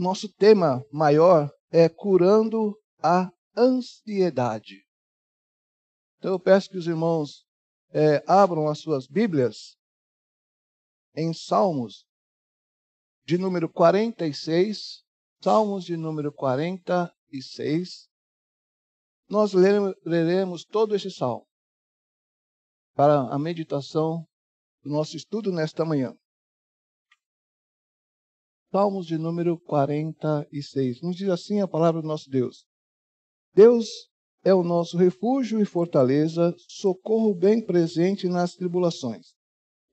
nosso tema maior é curando a ansiedade. Então eu peço que os irmãos é, abram as suas Bíblias em Salmos de número 46, Salmos de número 46. Nós leremos todo esse salmo para a meditação do nosso estudo nesta manhã. Salmos de número 46. Nos diz assim a palavra do nosso Deus: Deus é o nosso refúgio e fortaleza, socorro bem presente nas tribulações.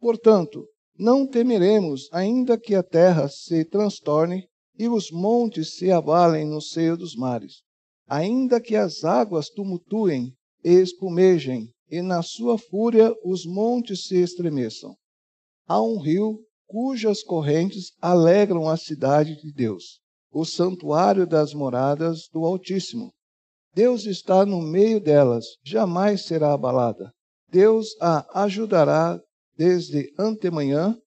Portanto, não temeremos, ainda que a terra se transtorne e os montes se abalem no seio dos mares, ainda que as águas tumultuem e espumejem, e na sua fúria os montes se estremeçam. Há um rio cujas correntes alegram a cidade de Deus, o santuário das moradas do Altíssimo. Deus está no meio delas, jamais será abalada. Deus a ajudará desde antemanhã.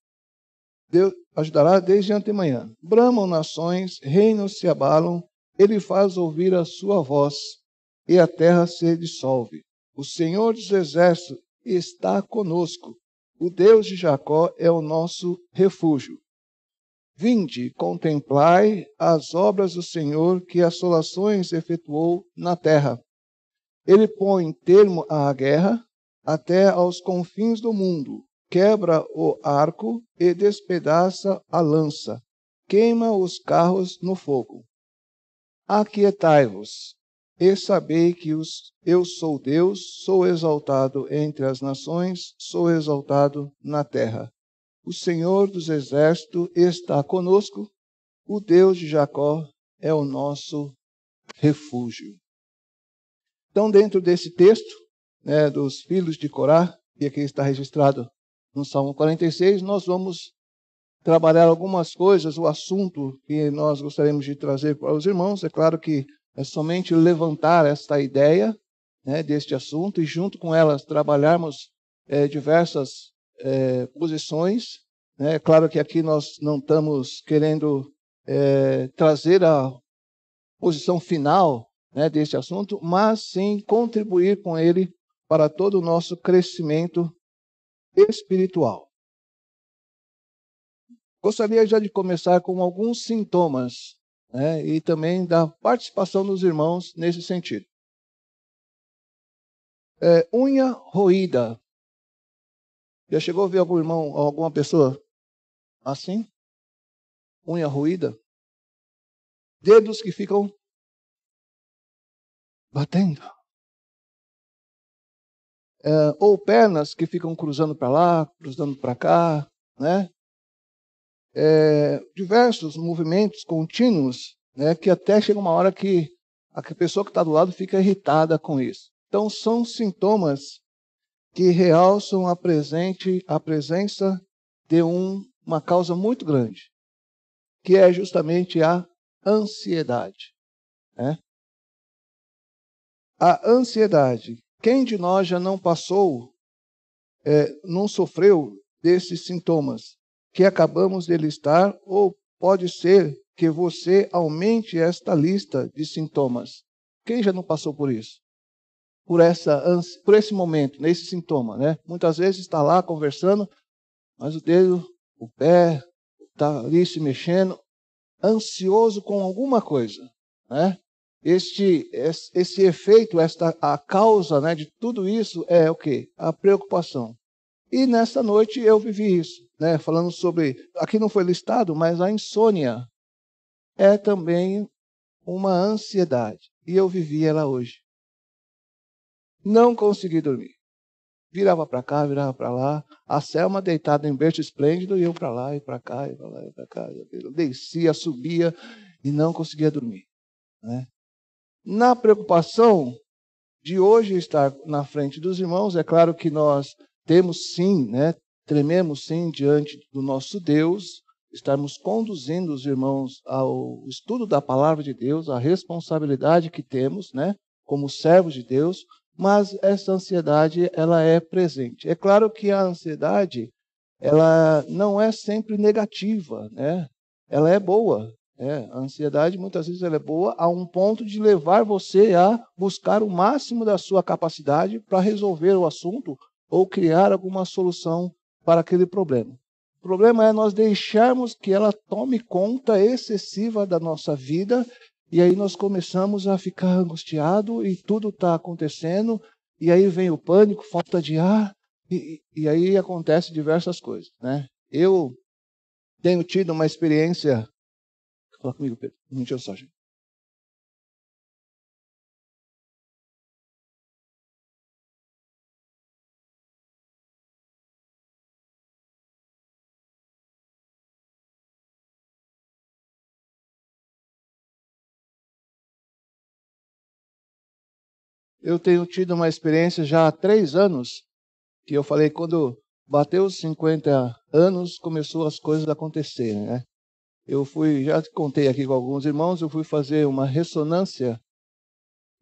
Deus ajudará desde antemanhã. Bramam nações, reinos se abalam, ele faz ouvir a sua voz, e a terra se dissolve. O Senhor dos exércitos está conosco. O Deus de Jacó é o nosso refúgio. Vinde, contemplai as obras do Senhor que assolações efetuou na terra. Ele põe termo à guerra até aos confins do mundo, quebra o arco e despedaça a lança, queima os carros no fogo. Aquietai-vos e sabei que os, eu sou Deus, sou exaltado entre as nações, sou exaltado na terra. O Senhor dos Exércitos está conosco, o Deus de Jacó é o nosso refúgio. Então, dentro desse texto, né, dos filhos de Corá, que aqui está registrado no Salmo 46, nós vamos trabalhar algumas coisas, o assunto que nós gostaríamos de trazer para os irmãos. É claro que é somente levantar esta ideia né, deste assunto e, junto com elas, trabalharmos é, diversas é, posições. Né? É claro que aqui nós não estamos querendo é, trazer a posição final né, deste assunto, mas sim contribuir com ele para todo o nosso crescimento espiritual. Gostaria já de começar com alguns sintomas né, e também da participação dos irmãos nesse sentido. É, unha roída. Já chegou a ver algum irmão, alguma pessoa assim? Unha ruída? Dedos que ficam batendo. É, ou pernas que ficam cruzando para lá, cruzando para cá, né? É, diversos movimentos contínuos, né? Que até chega uma hora que a pessoa que está do lado fica irritada com isso. Então são sintomas que realçam a, presente, a presença de um, uma causa muito grande, que é justamente a ansiedade. Né? A ansiedade. Quem de nós já não passou, é, não sofreu desses sintomas que acabamos de listar, ou pode ser que você aumente esta lista de sintomas. Quem já não passou por isso? por, essa, por esse momento, nesse sintoma. Né? Muitas vezes está lá conversando, mas o dedo, o pé, está ali se mexendo, ansioso com alguma coisa. Né? Este, esse, efeito, esta, a causa né, de tudo isso é o quê? A preocupação. E nesta noite eu vivi isso, né, falando sobre, aqui não foi listado, mas a insônia é também uma ansiedade. E eu vivi ela hoje. Não consegui dormir. Virava para cá, virava para lá. A Selma deitada em berço esplêndido e eu para lá e para cá e para lá e para cá. Eu descia, subia e não conseguia dormir. Né? Na preocupação de hoje estar na frente dos irmãos, é claro que nós temos sim, né, trememos sim diante do nosso Deus, estarmos conduzindo os irmãos ao estudo da palavra de Deus, a responsabilidade que temos, né, como servos de Deus, mas essa ansiedade ela é presente. É claro que a ansiedade ela não é sempre negativa, né? Ela é boa. É, a ansiedade muitas vezes ela é boa a um ponto de levar você a buscar o máximo da sua capacidade para resolver o assunto ou criar alguma solução para aquele problema. O problema é nós deixarmos que ela tome conta excessiva da nossa vida e aí nós começamos a ficar angustiado e tudo está acontecendo e aí vem o pânico, falta de ar e, e aí acontece diversas coisas, né? Eu tenho tido uma experiência Fala comigo, Pedro. Um minutinho só, gente. eu tenho tido uma experiência já há três anos, que eu falei, quando bateu os 50 anos, começou as coisas a acontecerem, né? Eu fui, já contei aqui com alguns irmãos, eu fui fazer uma ressonância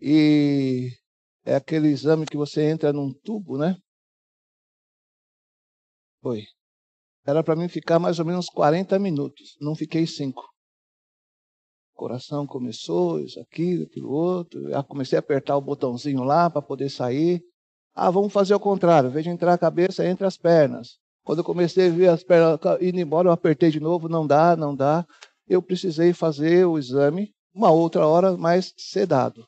e é aquele exame que você entra num tubo, né? Foi. Era para mim ficar mais ou menos 40 minutos, não fiquei cinco coração começou, isso aqui, aquilo outro. Eu comecei a apertar o botãozinho lá para poder sair. Ah, vamos fazer o contrário. De entrar a cabeça, entre as pernas. Quando eu comecei a ver as pernas indo embora, eu apertei de novo, não dá, não dá. Eu precisei fazer o exame uma outra hora, mais sedado.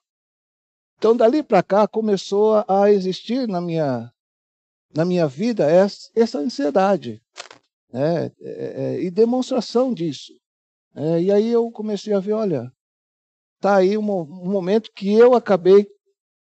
Então, dali para cá, começou a existir na minha, na minha vida essa, essa ansiedade né? É, é, e demonstração disso. É, e aí eu comecei a ver, olha, está aí um, um momento que eu acabei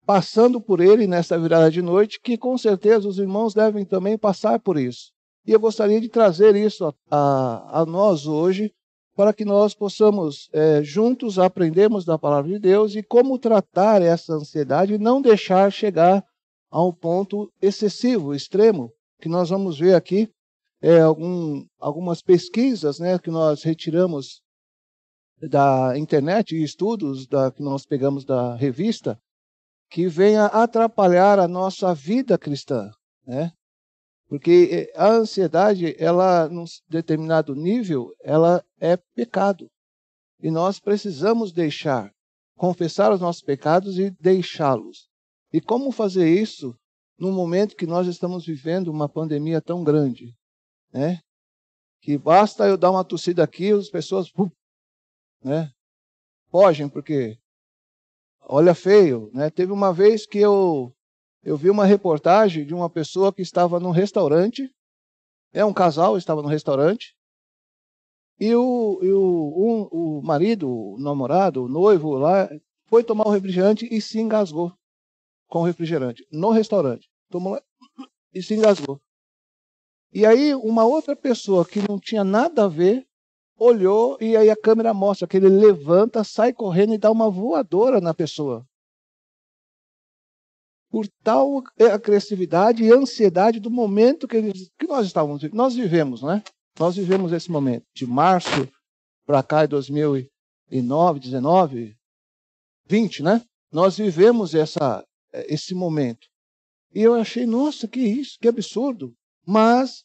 passando por ele nessa virada de noite, que com certeza os irmãos devem também passar por isso. E eu gostaria de trazer isso a, a, a nós hoje, para que nós possamos é, juntos aprendermos da palavra de Deus e como tratar essa ansiedade e não deixar chegar a um ponto excessivo, extremo, que nós vamos ver aqui é, algum, algumas pesquisas né, que nós retiramos da internet e estudos da, que nós pegamos da revista, que venha atrapalhar a nossa vida cristã. Né? Porque eh, a ansiedade, ela, num determinado nível, ela é pecado. E nós precisamos deixar, confessar os nossos pecados e deixá-los. E como fazer isso no momento que nós estamos vivendo uma pandemia tão grande? Né? Que basta eu dar uma tossida aqui, as pessoas né? fogem, porque olha feio. Né? Teve uma vez que eu eu vi uma reportagem de uma pessoa que estava num restaurante, é um casal, estava no restaurante, e o, e o, um, o marido, o namorado, o noivo lá, foi tomar o refrigerante e se engasgou com o refrigerante no restaurante. Tomou e se engasgou. E aí uma outra pessoa que não tinha nada a ver olhou e aí a câmera mostra que ele levanta, sai correndo e dá uma voadora na pessoa por tal agressividade e ansiedade do momento que, eles, que nós estávamos nós vivemos, né? Nós vivemos esse momento de março para cá em 2009, 19, 20, né? Nós vivemos essa esse momento. E eu achei, nossa, que isso, que absurdo. Mas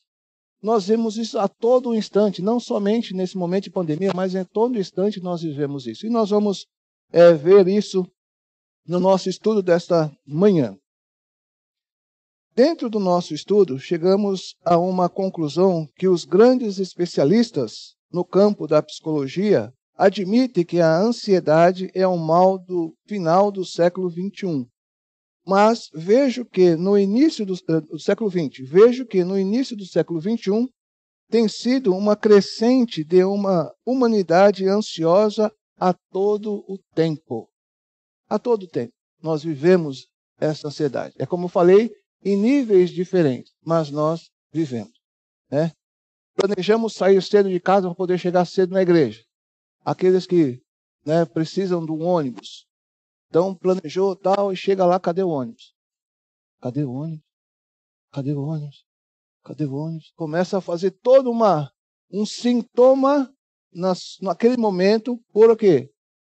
nós vemos isso a todo instante, não somente nesse momento de pandemia, mas em todo instante nós vivemos isso. E nós vamos é, ver isso no nosso estudo desta manhã. Dentro do nosso estudo, chegamos a uma conclusão que os grandes especialistas no campo da psicologia admitem que a ansiedade é um mal do final do século XXI. Mas vejo que no início do, eh, do século XX, vejo que no início do século XXI tem sido uma crescente de uma humanidade ansiosa a todo o tempo. A todo tempo. Nós vivemos essa ansiedade. É como eu falei, em níveis diferentes, mas nós vivemos. Né? Planejamos sair cedo de casa para poder chegar cedo na igreja. Aqueles que né, precisam de um ônibus. Então, planejou tal e chega lá, cadê o ônibus? Cadê o ônibus? Cadê o ônibus? Cadê o ônibus? Começa a fazer todo uma, um sintoma nas, naquele momento por quê?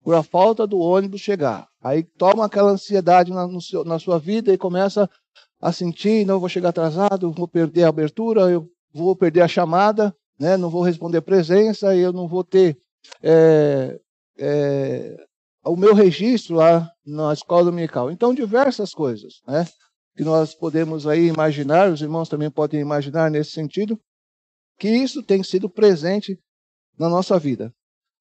por a falta do ônibus chegar. Aí toma aquela ansiedade na, seu, na sua vida e começa a sentir, não vou chegar atrasado, vou perder a abertura, eu vou perder a chamada, né? não vou responder presença, eu não vou ter é, é, o meu registro lá na escola dominical. Então, diversas coisas, né? Que nós podemos aí imaginar, os irmãos também podem imaginar nesse sentido, que isso tem sido presente na nossa vida.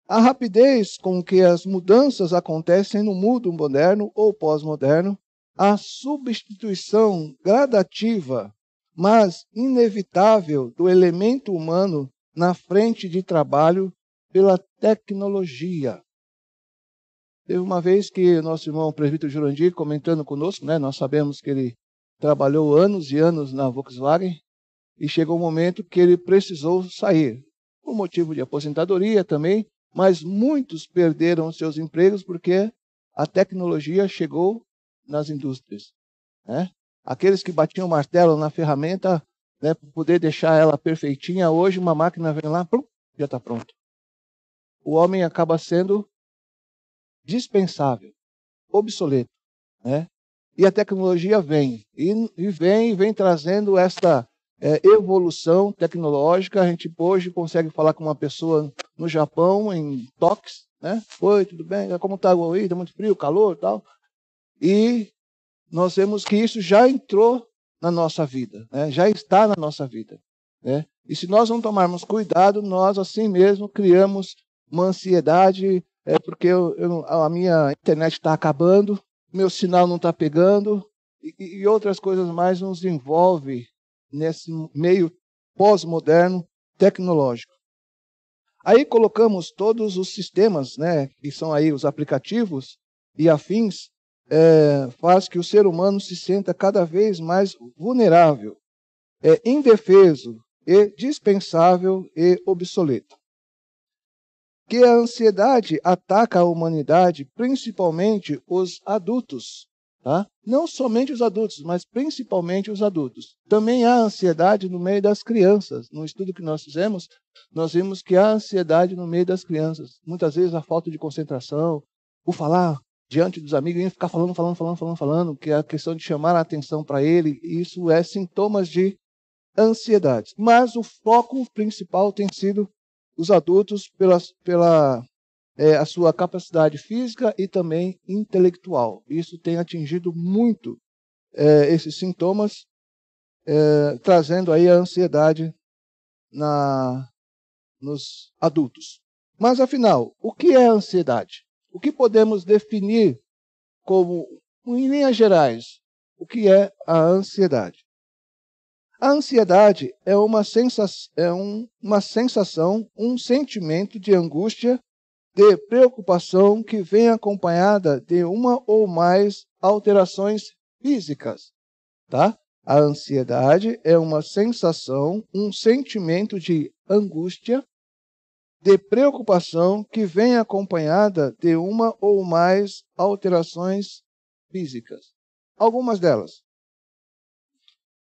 A rapidez com que as mudanças acontecem no mundo moderno ou pós-moderno, a substituição gradativa, mas inevitável do elemento humano na frente de trabalho pela tecnologia. Teve uma vez que nosso irmão presbítero Jurandir comentando conosco, né, nós sabemos que ele trabalhou anos e anos na Volkswagen e chegou um momento que ele precisou sair, por motivo de aposentadoria também, mas muitos perderam seus empregos porque a tecnologia chegou nas indústrias. Né? Aqueles que batiam martelo na ferramenta, né, para poder deixar ela perfeitinha, hoje uma máquina vem lá, plum, já está pronto. O homem acaba sendo dispensável, obsoleto. Né? E a tecnologia vem, e, e vem, vem trazendo esta é, evolução tecnológica. A gente hoje consegue falar com uma pessoa no Japão, em toques, né? Oi, tudo bem? Como está aí? Está muito frio, calor tal. E nós vemos que isso já entrou na nossa vida, né? já está na nossa vida. Né? E se nós não tomarmos cuidado, nós assim mesmo criamos uma ansiedade, é porque eu, eu, a minha internet está acabando, meu sinal não está pegando, e, e, outras coisas mais nos envolve nesse meio pós-moderno tecnológico. Aí colocamos todos os sistemas, né, que são aí os aplicativos e afins, é, faz que o ser humano se sinta cada vez mais vulnerável, é, indefeso e dispensável e obsoleto. Que a ansiedade ataca a humanidade, principalmente os adultos, Tá? Não somente os adultos, mas principalmente os adultos. Também há ansiedade no meio das crianças. No estudo que nós fizemos, nós vimos que há ansiedade no meio das crianças. Muitas vezes a falta de concentração, o falar diante dos amigos e ficar falando, falando, falando, falando, falando, que é a questão de chamar a atenção para ele, isso é sintomas de ansiedade. Mas o foco principal tem sido os adultos pela, pela é, a sua capacidade física e também intelectual. Isso tem atingido muito é, esses sintomas, é, trazendo aí a ansiedade na, nos adultos. Mas afinal, o que é ansiedade? O que podemos definir como, em linhas gerais, o que é a ansiedade? A ansiedade é uma, sensa é um, uma sensação, um sentimento de angústia de preocupação que vem acompanhada de uma ou mais alterações físicas, tá? A ansiedade é uma sensação, um sentimento de angústia, de preocupação que vem acompanhada de uma ou mais alterações físicas. Algumas delas.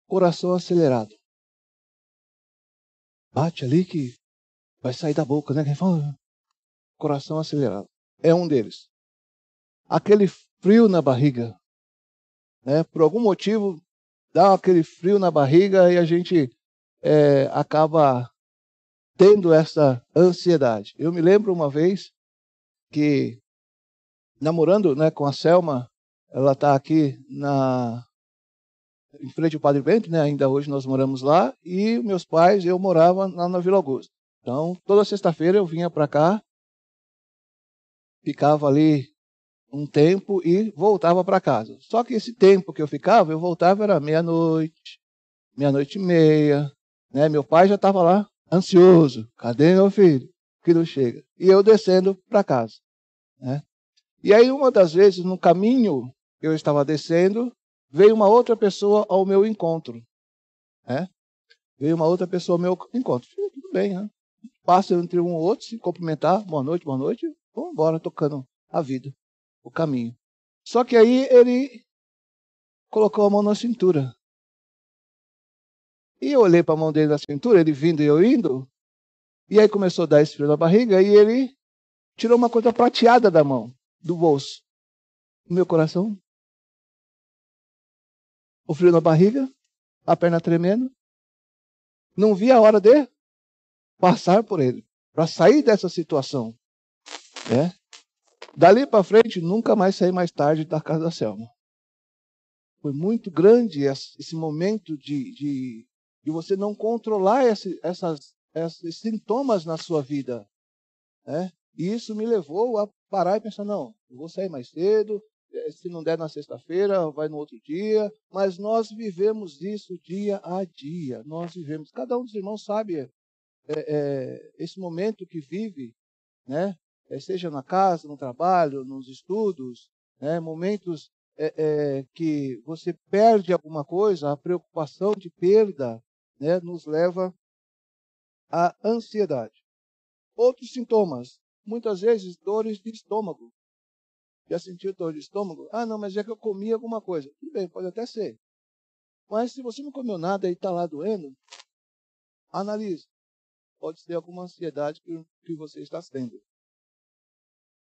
Coração acelerado. Bate ali que vai sair da boca, né? Fala, coração acelerado. É um deles. Aquele frio na barriga. Né? Por algum motivo, dá aquele frio na barriga e a gente é, acaba tendo essa ansiedade. Eu me lembro uma vez que, namorando né, com a Selma, ela está aqui na em frente ao Padre Bento, né? ainda hoje nós moramos lá, e meus pais, eu morava lá na Vila Augusta. Então, toda sexta-feira eu vinha para cá ficava ali um tempo e voltava para casa. Só que esse tempo que eu ficava, eu voltava era meia-noite, meia-noite e meia. Né? Meu pai já estava lá ansioso. Cadê meu filho? Que não chega. E eu descendo para casa. Né? E aí, uma das vezes, no caminho que eu estava descendo, veio uma outra pessoa ao meu encontro. Né? Veio uma outra pessoa ao meu encontro. Tudo bem, né? Passa entre um ou outro, se cumprimentar, boa noite, boa noite, Vamos embora tocando a vida, o caminho. Só que aí ele colocou a mão na cintura. E eu olhei para a mão dele na cintura, ele vindo e eu indo. E aí começou a dar esse frio na barriga e ele tirou uma coisa prateada da mão, do bolso. O meu coração. O frio na barriga, a perna tremendo. Não vi a hora de passar por ele. para sair dessa situação. Né? Dali para frente, nunca mais saí mais tarde da casa da Selma. Foi muito grande esse momento de, de, de você não controlar esse, essas, esses sintomas na sua vida. Né? E isso me levou a parar e pensar: não, eu vou sair mais cedo, se não der na sexta-feira, vai no outro dia. Mas nós vivemos isso dia a dia. Nós vivemos. Cada um dos irmãos sabe é, é, esse momento que vive, né? É, seja na casa, no trabalho, nos estudos, né? momentos que você perde alguma coisa, a preocupação de perda né? nos leva à ansiedade. Outros sintomas, muitas vezes dores de estômago. Já sentiu dor de estômago? Ah, não, mas é que eu comi alguma coisa. Tudo bem, pode até ser. Mas se você não comeu nada e está lá doendo, analise. Pode ser alguma ansiedade que, que você está tendo.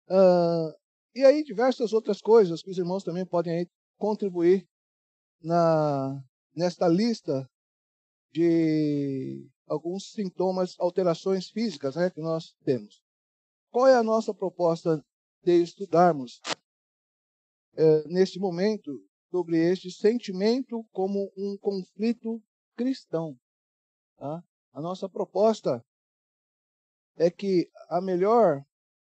Ah, e aí, diversas outras coisas que os irmãos também podem contribuir na, nesta lista de alguns sintomas, alterações físicas né, que nós temos. Qual é a nossa proposta de estudarmos é, neste momento sobre este sentimento como um conflito cristão? Tá? A nossa proposta é que a melhor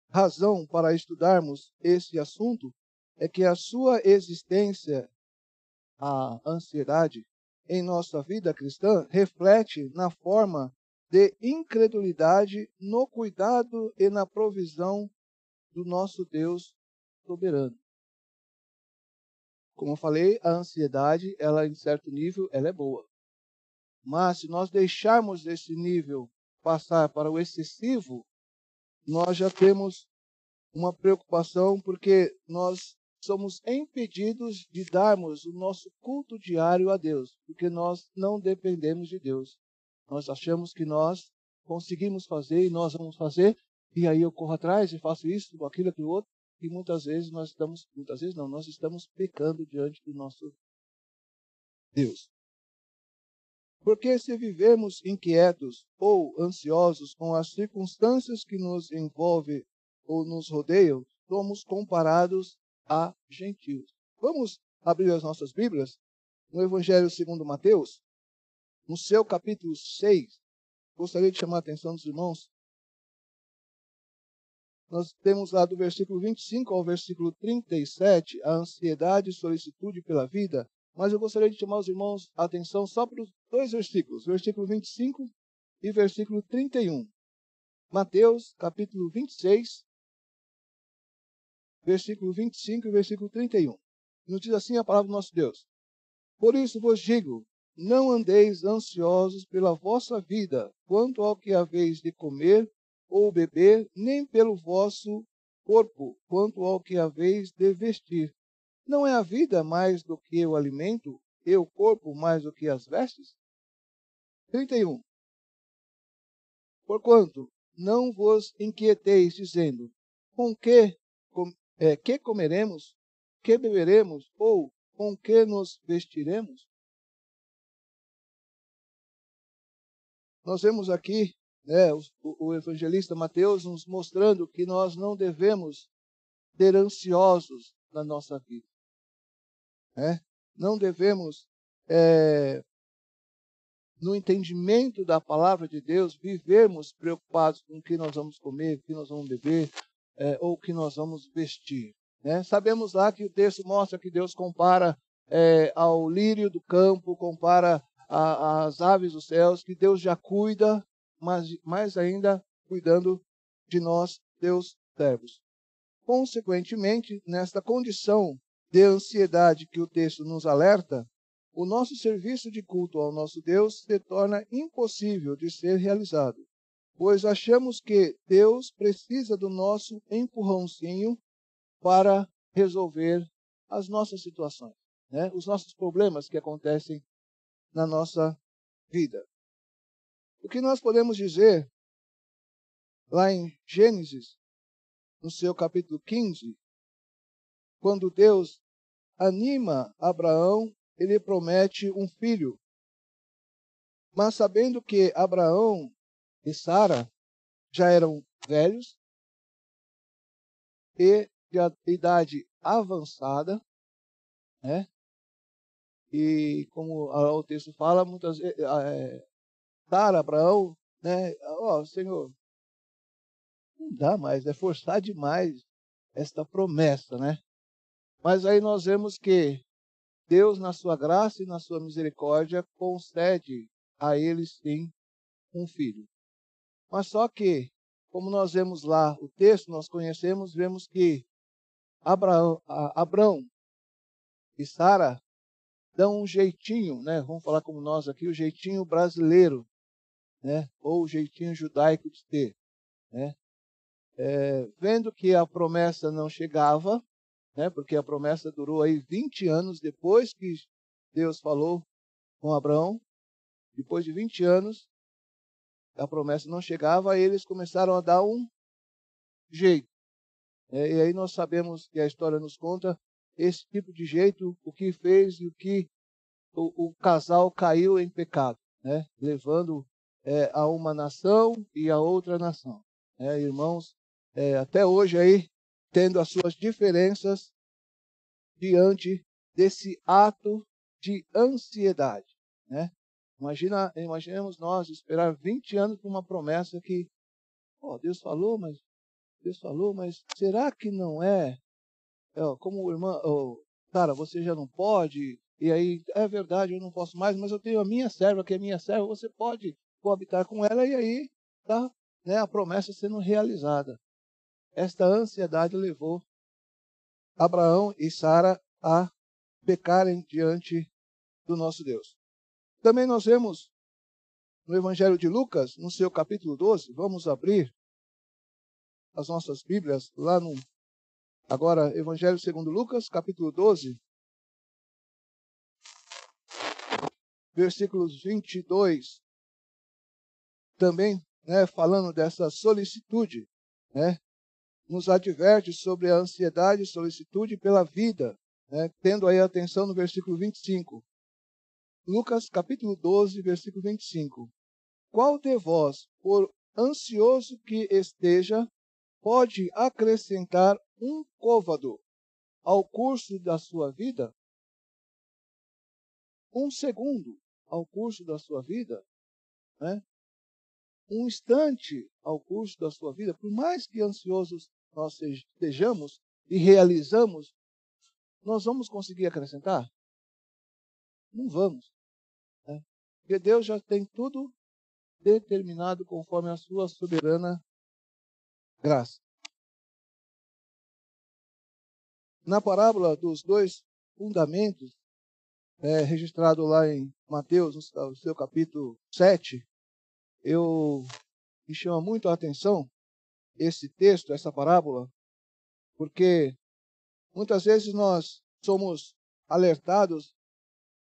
razão para estudarmos esse assunto é que a sua existência, a ansiedade em nossa vida cristã, reflete na forma de incredulidade no cuidado e na provisão do nosso Deus soberano. Como eu falei, a ansiedade, ela em certo nível, ela é boa. Mas se nós deixarmos esse nível passar para o excessivo, nós já temos uma preocupação porque nós somos impedidos de darmos o nosso culto diário a Deus, porque nós não dependemos de Deus. Nós achamos que nós conseguimos fazer e nós vamos fazer, e aí eu corro atrás e faço isso, aquilo, aquilo outro, e muitas vezes nós estamos, muitas vezes não, nós estamos pecando diante do nosso Deus. Porque se vivemos inquietos ou ansiosos com as circunstâncias que nos envolvem ou nos rodeiam, somos comparados a gentios. Vamos abrir as nossas Bíblias no Evangelho segundo Mateus, no seu capítulo 6, gostaria de chamar a atenção dos irmãos. Nós temos lá do versículo 25 ao versículo 37 a ansiedade e solicitude pela vida, mas eu gostaria de chamar os irmãos a atenção só para os dois versículos, versículo 25 e versículo 31. Mateus, capítulo 26, versículo 25 e versículo 31. Nos diz assim a palavra do nosso Deus. Por isso vos digo, não andeis ansiosos pela vossa vida, quanto ao que haveis de comer ou beber, nem pelo vosso corpo, quanto ao que haveis de vestir. Não é a vida mais do que o alimento, e o corpo mais do que as vestes? 31. Porquanto não vos inquieteis, dizendo: com que, com, é, que comeremos, que beberemos, ou com que nos vestiremos? Nós vemos aqui né, o, o evangelista Mateus nos mostrando que nós não devemos ter ansiosos na nossa vida. Né? Não devemos, é, no entendimento da palavra de Deus, vivermos preocupados com o que nós vamos comer, o que nós vamos beber, é, ou o que nós vamos vestir. Né? Sabemos lá que o texto mostra que Deus compara é, ao lírio do campo, compara a, as aves dos céus, que Deus já cuida, mas mais ainda cuidando de nós, Deus servos. Consequentemente, nesta condição de ansiedade que o texto nos alerta, o nosso serviço de culto ao nosso Deus se torna impossível de ser realizado, pois achamos que Deus precisa do nosso empurrãozinho para resolver as nossas situações, né? os nossos problemas que acontecem na nossa vida. O que nós podemos dizer lá em Gênesis, no seu capítulo 15, quando Deus anima Abraão, ele promete um filho. Mas sabendo que Abraão e Sara já eram velhos e de idade avançada, né? E como o texto fala, muitas vezes, Sara, Abraão, né? Ó, oh, Senhor, não dá mais, é forçar demais esta promessa, né? Mas aí nós vemos que Deus, na sua graça e na sua misericórdia, concede a eles sim um filho. Mas só que, como nós vemos lá o texto, nós conhecemos, vemos que Abraão, Abraão e Sara dão um jeitinho, né? Vamos falar como nós aqui, o jeitinho brasileiro, né? Ou o jeitinho judaico de ter, né? É, vendo que a promessa não chegava, né? Porque a promessa durou aí 20 anos depois que Deus falou com Abraão, depois de 20 anos, a promessa não chegava, eles começaram a dar um jeito. É, e aí nós sabemos que a história nos conta esse tipo de jeito, o que fez e o que o, o casal caiu em pecado, né? levando é, a uma nação e a outra nação. É, irmãos, é, até hoje aí, tendo as suas diferenças diante desse ato de ansiedade. Né? Imagina, imaginemos nós esperar 20 anos por uma promessa que, oh, Deus falou, mas Deus falou, mas será que não é? é como o irmão, oh, cara, você já não pode, e aí é verdade, eu não posso mais, mas eu tenho a minha serva, que é minha serva, você pode coabitar com ela, e aí tá né, a promessa sendo realizada. Esta ansiedade levou Abraão e Sara a pecarem diante do nosso Deus. Também nós vemos no Evangelho de Lucas, no seu capítulo 12, vamos abrir as nossas Bíblias lá no agora Evangelho segundo Lucas, capítulo 12, versículos 22. Também, né, falando dessa solicitude, né, nos adverte sobre a ansiedade e solicitude pela vida, né, tendo aí atenção no versículo 25. Lucas capítulo 12, versículo 25. Qual de vós, por ansioso que esteja, pode acrescentar um côvado ao curso da sua vida? Um segundo ao curso da sua vida? Né? Um instante ao curso da sua vida, por mais que ansiosos nós estejamos e realizamos, nós vamos conseguir acrescentar? Não vamos. Né? Porque Deus já tem tudo determinado conforme a sua soberana graça. Na parábola dos dois fundamentos, é, registrado lá em Mateus, no seu capítulo 7, eu me chama muito a atenção esse texto, essa parábola, porque muitas vezes nós somos alertados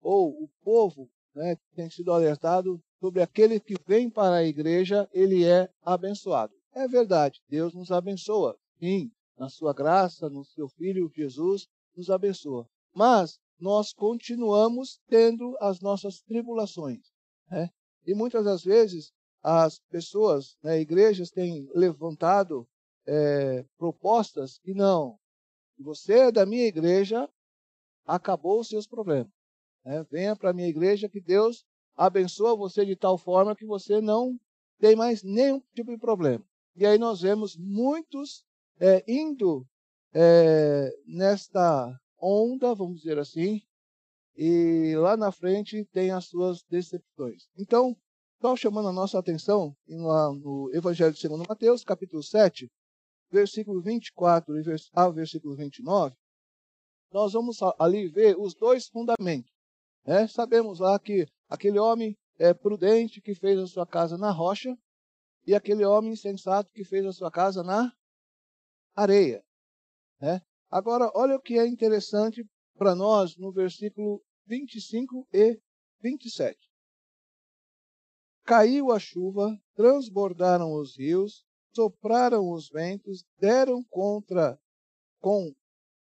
ou o povo né, tem sido alertado sobre aquele que vem para a igreja, ele é abençoado. É verdade, Deus nos abençoa. Sim, na sua graça, no seu Filho Jesus, nos abençoa. Mas nós continuamos tendo as nossas tribulações. Né? E muitas das vezes as pessoas, né, igrejas têm levantado é, propostas que não. Você é da minha igreja, acabou os seus problemas. Né? Venha para a minha igreja que Deus abençoa você de tal forma que você não tem mais nenhum tipo de problema. E aí nós vemos muitos é, indo é, nesta onda, vamos dizer assim, e lá na frente tem as suas decepções. Então, só chamando a nossa atenção no Evangelho Segundo Mateus, capítulo 7, versículo 24 ao versículo 29, nós vamos ali ver os dois fundamentos. Né? Sabemos lá que aquele homem é prudente que fez a sua casa na rocha e aquele homem insensato que fez a sua casa na areia. Né? Agora, olha o que é interessante para nós no versículo 25 e 27. Caiu a chuva, transbordaram os rios, sopraram os ventos, deram contra com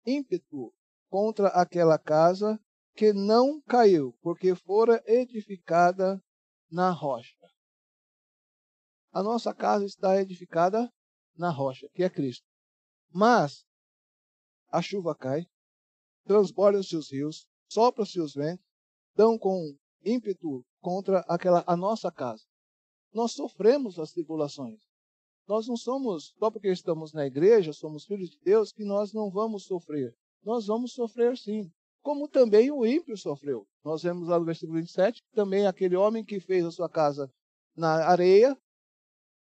ímpeto contra aquela casa que não caiu, porque fora edificada na rocha. a nossa casa está edificada na rocha, que é Cristo. Mas a chuva cai, transborda os rios, sopra os ventos, dão com ímpeto contra aquela a nossa casa. Nós sofremos as tribulações. Nós não somos, só porque estamos na igreja, somos filhos de Deus, que nós não vamos sofrer. Nós vamos sofrer sim. Como também o ímpio sofreu. Nós vemos lá no versículo 27, também aquele homem que fez a sua casa na areia,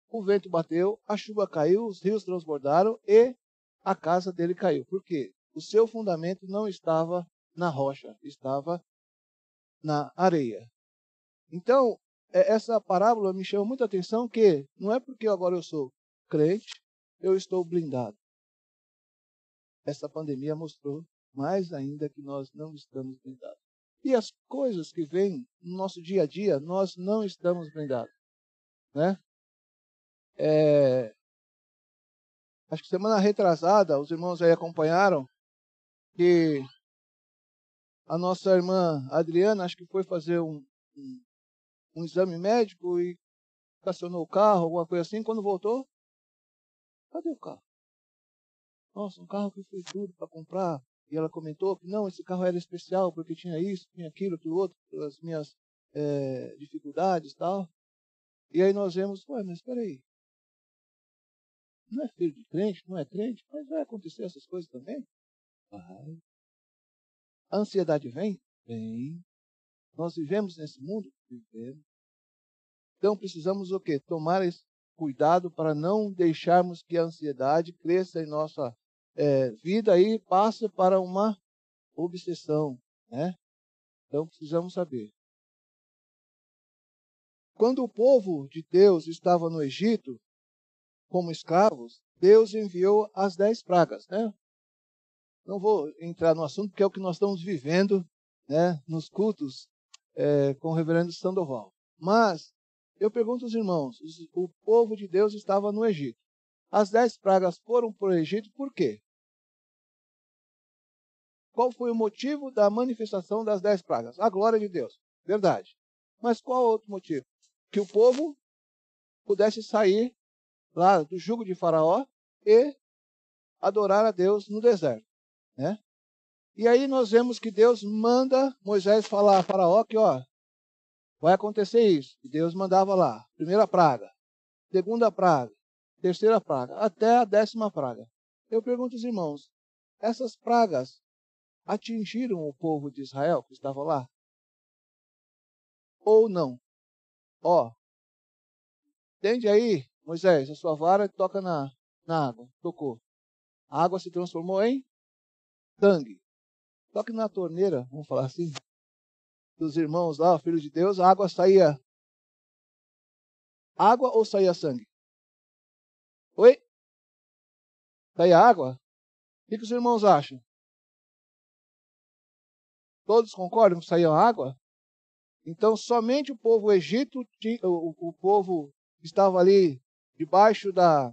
o vento bateu, a chuva caiu, os rios transbordaram e a casa dele caiu. Por quê? O seu fundamento não estava na rocha, estava na areia. Então, é, essa parábola me chama muita atenção que não é porque agora eu sou crente, eu estou blindado. Essa pandemia mostrou mais ainda que nós não estamos blindados. E as coisas que vêm no nosso dia a dia, nós não estamos blindados. Né? É, acho que semana retrasada, os irmãos aí acompanharam que a nossa irmã Adriana, acho que foi fazer um, um, um exame médico e estacionou o carro, alguma coisa assim. Quando voltou, cadê o carro? Nossa, um carro que foi duro para comprar. E ela comentou que não, esse carro era especial porque tinha isso, tinha aquilo, aquilo outro, as minhas é, dificuldades e tal. E aí nós vemos, ué, mas espera aí. Não é filho de crente, não é crente, mas vai acontecer essas coisas também? Vai. A ansiedade vem? Vem. Nós vivemos nesse mundo? Vivemos. Então precisamos o quê? Tomar esse cuidado para não deixarmos que a ansiedade cresça em nossa é, vida e passe para uma obsessão, né? Então precisamos saber. Quando o povo de Deus estava no Egito, como escravos, Deus enviou as dez pragas, né? Não vou entrar no assunto, porque é o que nós estamos vivendo né, nos cultos é, com o reverendo Sandoval. Mas eu pergunto aos irmãos: o povo de Deus estava no Egito. As dez pragas foram para o Egito por quê? Qual foi o motivo da manifestação das dez pragas? A glória de Deus. Verdade. Mas qual outro motivo? Que o povo pudesse sair lá do jugo de Faraó e adorar a Deus no deserto. Né? E aí nós vemos que Deus manda Moisés falar a Faraó que, ó, vai acontecer isso. E Deus mandava lá, primeira praga, segunda praga, terceira praga, até a décima praga. Eu pergunto aos irmãos, essas pragas atingiram o povo de Israel que estava lá? Ou não? Ó, entende aí, Moisés, a sua vara toca na, na água, tocou. A água se transformou em sangue. Só que na torneira, vamos falar assim, dos irmãos lá, filhos de Deus, a água saía. Água ou saía sangue? Oi? Saía água? O que, que os irmãos acham? Todos concordam que saía água? Então, somente o povo Egito, o, o povo que estava ali debaixo da,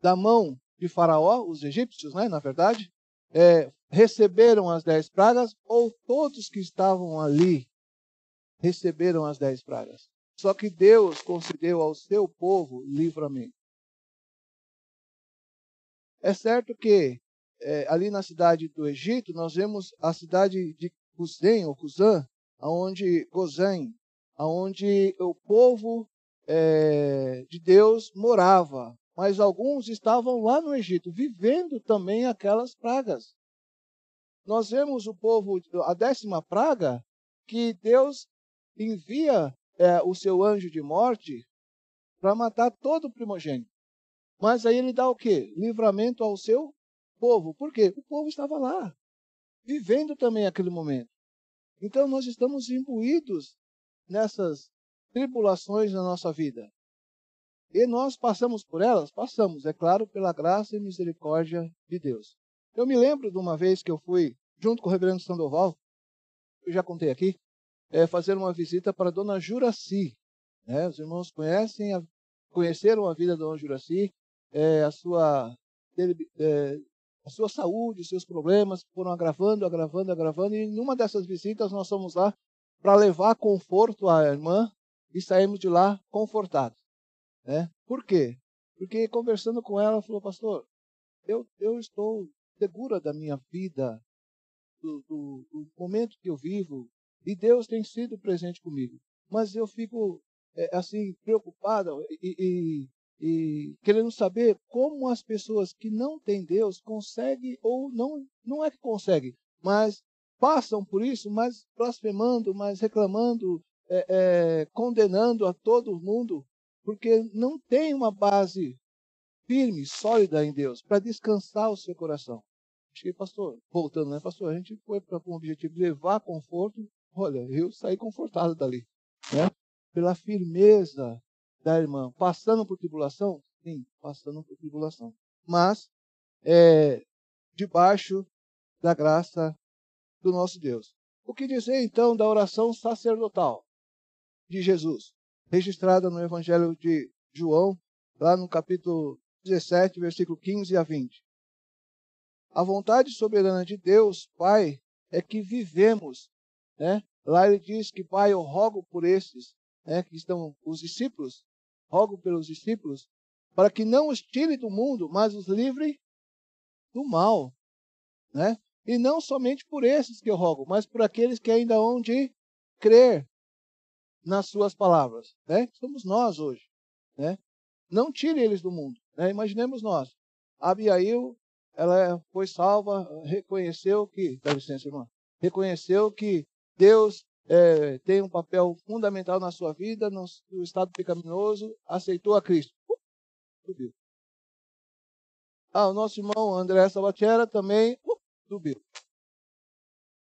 da mão de Faraó, os egípcios, né, na verdade, é, receberam as dez pragas ou todos que estavam ali receberam as dez pragas. Só que Deus concedeu ao seu povo livramento. É certo que é, ali na cidade do Egito nós vemos a cidade de Cusém ou Cusã, aonde Gozém, aonde o povo é, de Deus morava mas alguns estavam lá no Egito, vivendo também aquelas pragas. Nós vemos o povo, a décima praga, que Deus envia é, o seu anjo de morte para matar todo o primogênito. Mas aí ele dá o quê? Livramento ao seu povo. Por quê? O povo estava lá, vivendo também aquele momento. Então nós estamos imbuídos nessas tribulações na nossa vida. E nós passamos por elas? Passamos, é claro, pela graça e misericórdia de Deus. Eu me lembro de uma vez que eu fui, junto com o reverendo Sandoval, eu já contei aqui, é, fazer uma visita para dona Juraci. Né? Os irmãos conhecem, a, conheceram a vida da dona Juraci, é, a, sua, é, a sua saúde, os seus problemas foram agravando, agravando, agravando, e numa dessas visitas nós fomos lá para levar conforto à irmã e saímos de lá confortados. Né? Por quê? Porque conversando com ela, ela falou, pastor, eu, eu estou segura da minha vida, do, do, do, momento que eu vivo, e Deus tem sido presente comigo. Mas eu fico, é, assim, preocupada e, e, e, querendo saber como as pessoas que não têm Deus conseguem, ou não, não é que conseguem, mas passam por isso, mas blasfemando, mas reclamando, é, é, condenando a todo mundo, porque não tem uma base firme, sólida em Deus, para descansar o seu coração. Que, pastor, voltando, né, pastor? A gente foi para um objetivo de levar conforto. Olha, eu saí confortado dali, né? Pela firmeza da irmã. Passando por tribulação? Sim, passando por tribulação. Mas, é, debaixo da graça do nosso Deus. O que dizer então da oração sacerdotal de Jesus, registrada no Evangelho de João, lá no capítulo 17, versículo 15 a 20. A vontade soberana de Deus, Pai, é que vivemos. Né? Lá ele diz que, Pai, eu rogo por esses, né, que estão os discípulos, rogo pelos discípulos, para que não os tire do mundo, mas os livre do mal. Né? E não somente por esses que eu rogo, mas por aqueles que ainda hão de crer nas suas palavras. Né? Somos nós hoje. Né? Não tire eles do mundo. Né? Imaginemos nós. Abiail, ela foi salva, reconheceu que, dá licença, irmã, reconheceu que Deus é, tem um papel fundamental na sua vida, no, estado pecaminoso, aceitou a Cristo. Uh, subiu. Ah, o nosso irmão André Salvatierra também uh, subiu.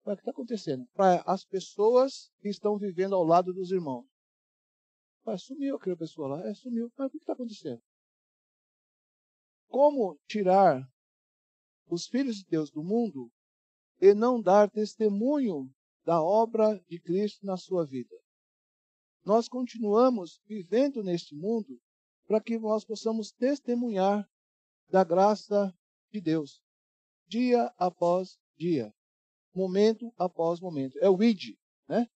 O que está acontecendo? Para as pessoas que estão vivendo ao lado dos irmãos. Pai, sumiu aquela pessoa lá. É, sumiu. Mas o que está acontecendo? Como tirar os filhos de Deus do mundo e não dar testemunho da obra de Cristo na sua vida? Nós continuamos vivendo neste mundo para que nós possamos testemunhar da graça de Deus, dia após dia momento após momento. É o ID, né?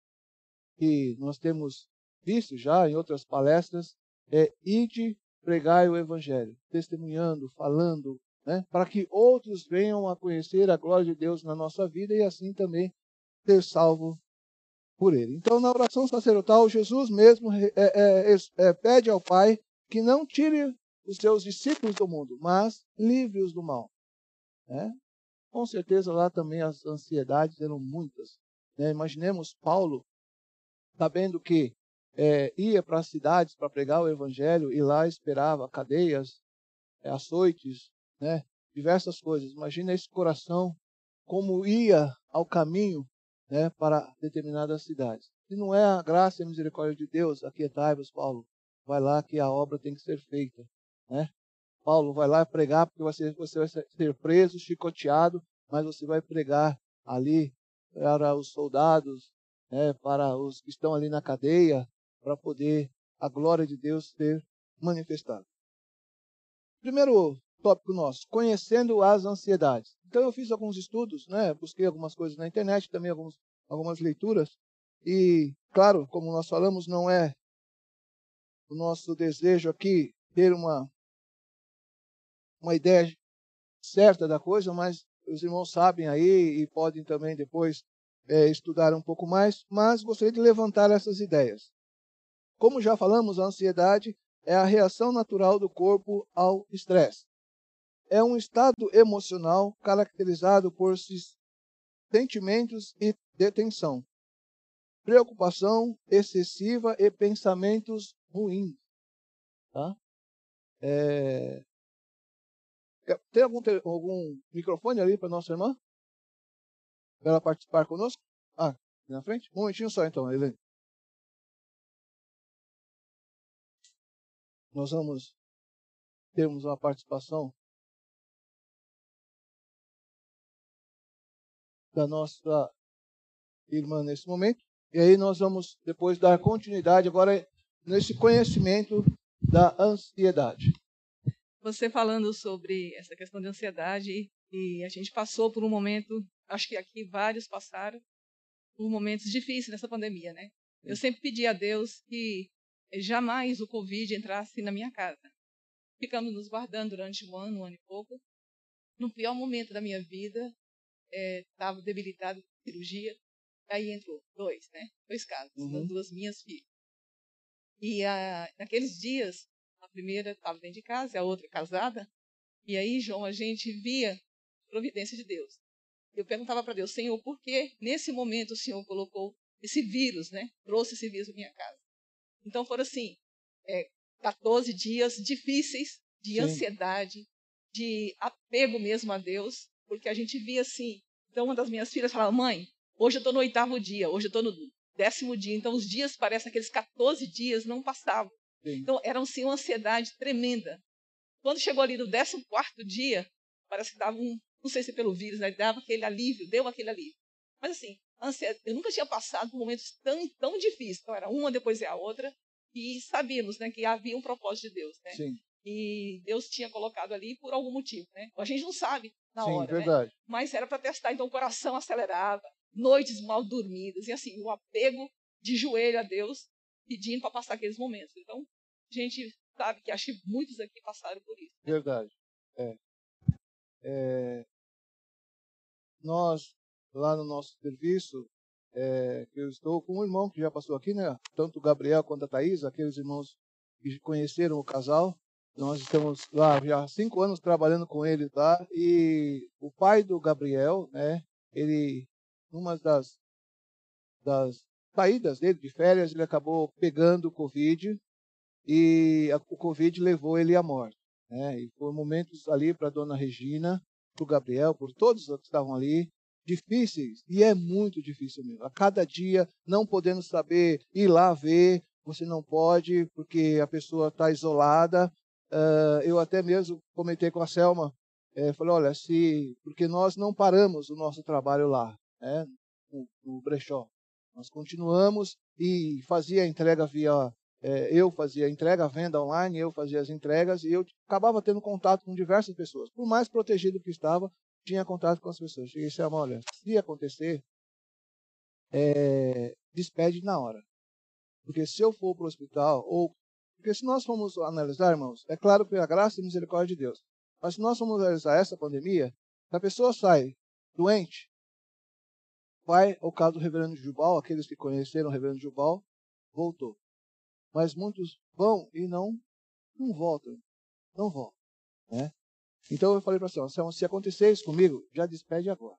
Que nós temos visto já em outras palestras, é id pregai o evangelho, testemunhando, falando, né? Para que outros venham a conhecer a glória de Deus na nossa vida e assim também ser salvo por ele. Então, na oração sacerdotal, Jesus mesmo é, é, é, pede ao Pai que não tire os seus discípulos do mundo, mas livre-os do mal. Né? Com certeza lá também as ansiedades eram muitas. Né? Imaginemos Paulo sabendo que é, ia para as cidades para pregar o evangelho e lá esperava cadeias, é, açoites, né? diversas coisas. Imagina esse coração como ia ao caminho né, para determinadas cidades. Se não é a graça e a misericórdia de Deus, aquietai-vos, Paulo. Vai lá que a obra tem que ser feita. Né? Paulo vai lá pregar porque você, você vai ser preso, chicoteado, mas você vai pregar ali para os soldados, né, para os que estão ali na cadeia, para poder a glória de Deus ser manifestada. Primeiro tópico nosso, conhecendo as ansiedades. Então eu fiz alguns estudos, né, busquei algumas coisas na internet, também alguns, algumas leituras, e claro, como nós falamos, não é o nosso desejo aqui ter uma uma ideia certa da coisa, mas os irmãos sabem aí e podem também depois é, estudar um pouco mais, mas gostaria de levantar essas ideias. Como já falamos, a ansiedade é a reação natural do corpo ao estresse. É um estado emocional caracterizado por sentimentos e detenção, preocupação excessiva e pensamentos ruins. Tá? É, tem algum, algum microfone ali para nossa irmã? Para ela participar conosco? Ah, na frente? Um momentinho só então, Helene. Nós vamos termos uma participação da nossa irmã nesse momento. E aí nós vamos depois dar continuidade agora nesse conhecimento da ansiedade você falando sobre essa questão de ansiedade e a gente passou por um momento, acho que aqui vários passaram por momentos difíceis nessa pandemia, né? Eu sempre pedi a Deus que jamais o Covid entrasse na minha casa. Ficamos nos guardando durante um ano, um ano e pouco. No pior momento da minha vida, estava é, debilitado por cirurgia. Aí entrou dois, né? Dois casos, uhum. das duas minhas filhas. E a, naqueles dias, primeira estava dentro de casa, e a outra casada. E aí, João, a gente via providência de Deus. Eu perguntava para Deus, Senhor, por que nesse momento o Senhor colocou esse vírus, né? Trouxe esse vírus na minha casa. Então foram assim, é, 14 dias difíceis de Sim. ansiedade, de apego mesmo a Deus, porque a gente via assim. Então uma das minhas filhas falava, mãe, hoje eu estou no oitavo dia, hoje eu estou no décimo dia. Então os dias parecem aqueles 14 dias não passavam. Sim. Então era assim uma ansiedade tremenda. Quando chegou ali no décimo quarto dia, parece que dava um, não sei se pelo vírus, né, dava aquele alívio, deu aquele alívio. Mas assim, eu nunca tinha passado por momentos tão, tão difíceis. Então, era uma, depois é a outra. E sabíamos né, que havia um propósito de Deus. Né? Sim. E Deus tinha colocado ali por algum motivo. Né? A gente não sabe na Sim, hora. Né? Verdade. Né? Mas era para testar. Então, o coração acelerava, noites mal dormidas. E assim, o apego de joelho a Deus, pedindo para passar aqueles momentos. Então, a gente sabe que acho que muitos aqui passaram por isso. Né? Verdade. É. É, nós lá no nosso serviço, é, eu estou com um irmão que já passou aqui, né? Tanto o Gabriel quanto a Thaís, aqueles irmãos que conheceram o casal. Nós estamos lá já há cinco anos trabalhando com ele lá. E o pai do Gabriel, né? Ele, numa das, das saídas dele de férias, ele acabou pegando o Covid e a, o Covid levou ele à morte. Né? E foram momentos ali para dona Regina, para o Gabriel, por todos que estavam ali, difíceis, e é muito difícil mesmo. A cada dia, não podendo saber ir lá ver, você não pode, porque a pessoa está isolada. Uh, eu até mesmo comentei com a Selma, é, falei, olha, se, porque nós não paramos o nosso trabalho lá, né, no, no brechó. Nós continuamos e fazia a entrega via, é, eu fazia a entrega, a venda online, eu fazia as entregas e eu acabava tendo contato com diversas pessoas. Por mais protegido que estava, tinha contato com as pessoas. Cheguei e olha, se acontecer, é, despede na hora. Porque se eu for para o hospital, ou. Porque se nós formos analisar, irmãos, é claro que a graça e misericórdia de Deus. Mas se nós formos analisar essa pandemia, se a pessoa sai doente, vai ao caso do reverendo Jubal, aqueles que conheceram o reverendo Jubal, voltou. Mas muitos vão e não, não voltam. Não voltam. Né? Então eu falei para a senhora, se acontecer isso comigo, já despede agora.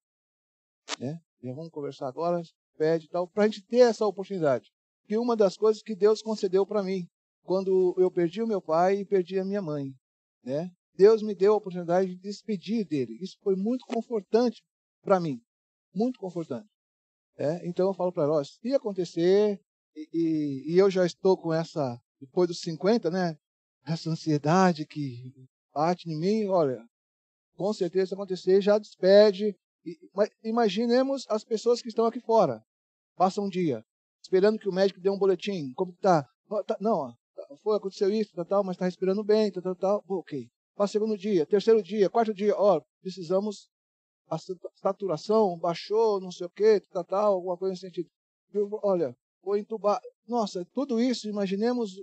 Né? Já vamos conversar agora, pede tal, para a gente ter essa oportunidade. Que uma das coisas que Deus concedeu para mim, quando eu perdi o meu pai e perdi a minha mãe, né? Deus me deu a oportunidade de despedir dele. Isso foi muito confortante para mim, muito confortante. É? Então eu falo para ela, se acontecer e, e, e, eu já estou com essa, depois dos 50, né? Essa ansiedade que bate em mim, olha, com certeza se acontecer, já despede. Mas imaginemos as pessoas que estão aqui fora. Passa um dia, esperando que o médico dê um boletim. Como está? Tá, não, foi, aconteceu isso, tal, tal mas está respirando bem, tal, tal, tal. Ok. Passa segundo dia, terceiro dia, quarto dia, ó, precisamos, a saturação baixou, não sei o quê, tal, tal, alguma coisa nesse sentido. Olha, foi entubar. Nossa, tudo isso, imaginemos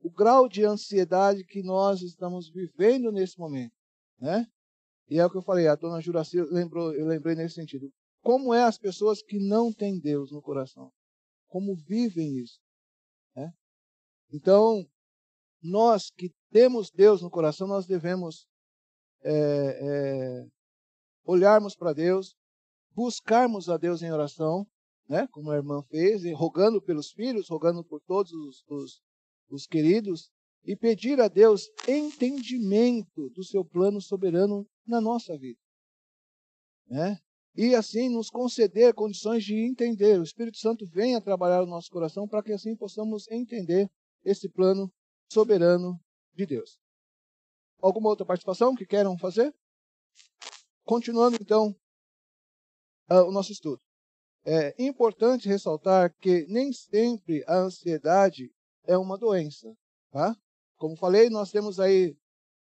o grau de ansiedade que nós estamos vivendo nesse momento, né? E é o que eu falei, a dona Juraci lembrou, eu lembrei nesse sentido. Como é as pessoas que não têm Deus no coração? Como vivem isso? Né? Então, nós que temos Deus no coração, nós devemos é, é, olharmos para Deus, buscarmos a Deus em oração, né? como a irmã fez, rogando pelos filhos, rogando por todos os, os os queridos, e pedir a Deus entendimento do seu plano soberano na nossa vida. Né? E assim nos conceder condições de entender. O Espírito Santo venha trabalhar no nosso coração para que assim possamos entender esse plano soberano de Deus. Alguma outra participação que queiram fazer? Continuando então uh, o nosso estudo. É importante ressaltar que nem sempre a ansiedade é uma doença, tá? Como falei, nós temos aí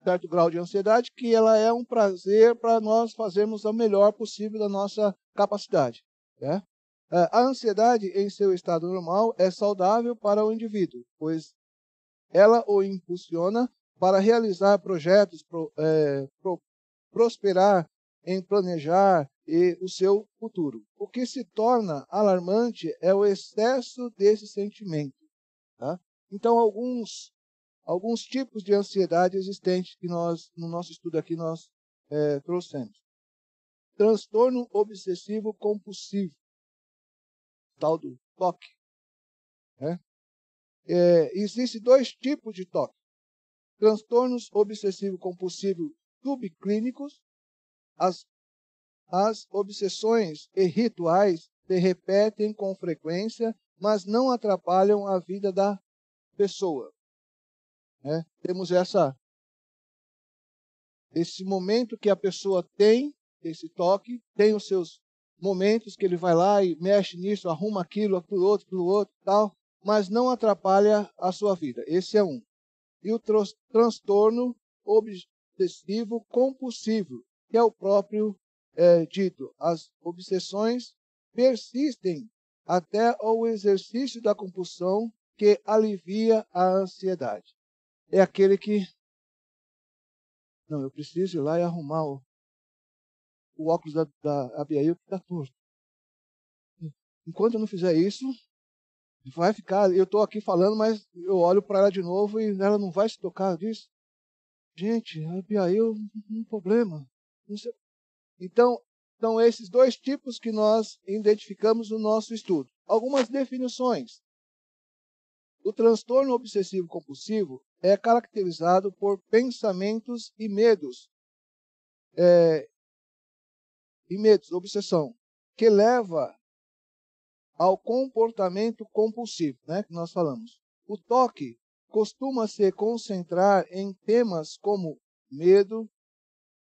certo grau de ansiedade que ela é um prazer para nós fazermos o melhor possível da nossa capacidade, né? A ansiedade, em seu estado normal, é saudável para o indivíduo, pois ela o impulsiona para realizar projetos, pro, é, pro, prosperar em planejar e o seu futuro. O que se torna alarmante é o excesso desse sentimento. Tá? Então, alguns, alguns tipos de ansiedade existentes que nós, no nosso estudo aqui, nós é, trouxemos. Transtorno obsessivo compulsivo tal do toque. Né? É, Existem dois tipos de toque: transtornos obsessivo-compulsivo subclínicos, as, as obsessões e rituais se repetem com frequência, mas não atrapalham a vida da pessoa. Né? Temos essa esse momento que a pessoa tem esse toque, tem os seus momentos que ele vai lá e mexe nisso, arruma aquilo, aquilo outro, aquilo outro, tal, mas não atrapalha a sua vida. Esse é um. E o tr transtorno obsessivo compulsivo, que é o próprio é, dito. As obsessões persistem até o exercício da compulsão que alivia a ansiedade. É aquele que não, eu preciso ir lá e arrumar o, o óculos da, da Abiail que está torto. Enquanto eu não fizer isso, vai ficar. Eu estou aqui falando, mas eu olho para ela de novo e ela não vai se tocar disso. Gente, a Abiail, um problema. Então, são esses dois tipos que nós identificamos no nosso estudo. Algumas definições. O transtorno obsessivo compulsivo é caracterizado por pensamentos e medos é, e medos, obsessão, que leva ao comportamento compulsivo, né, que nós falamos. O toque costuma se concentrar em temas como medo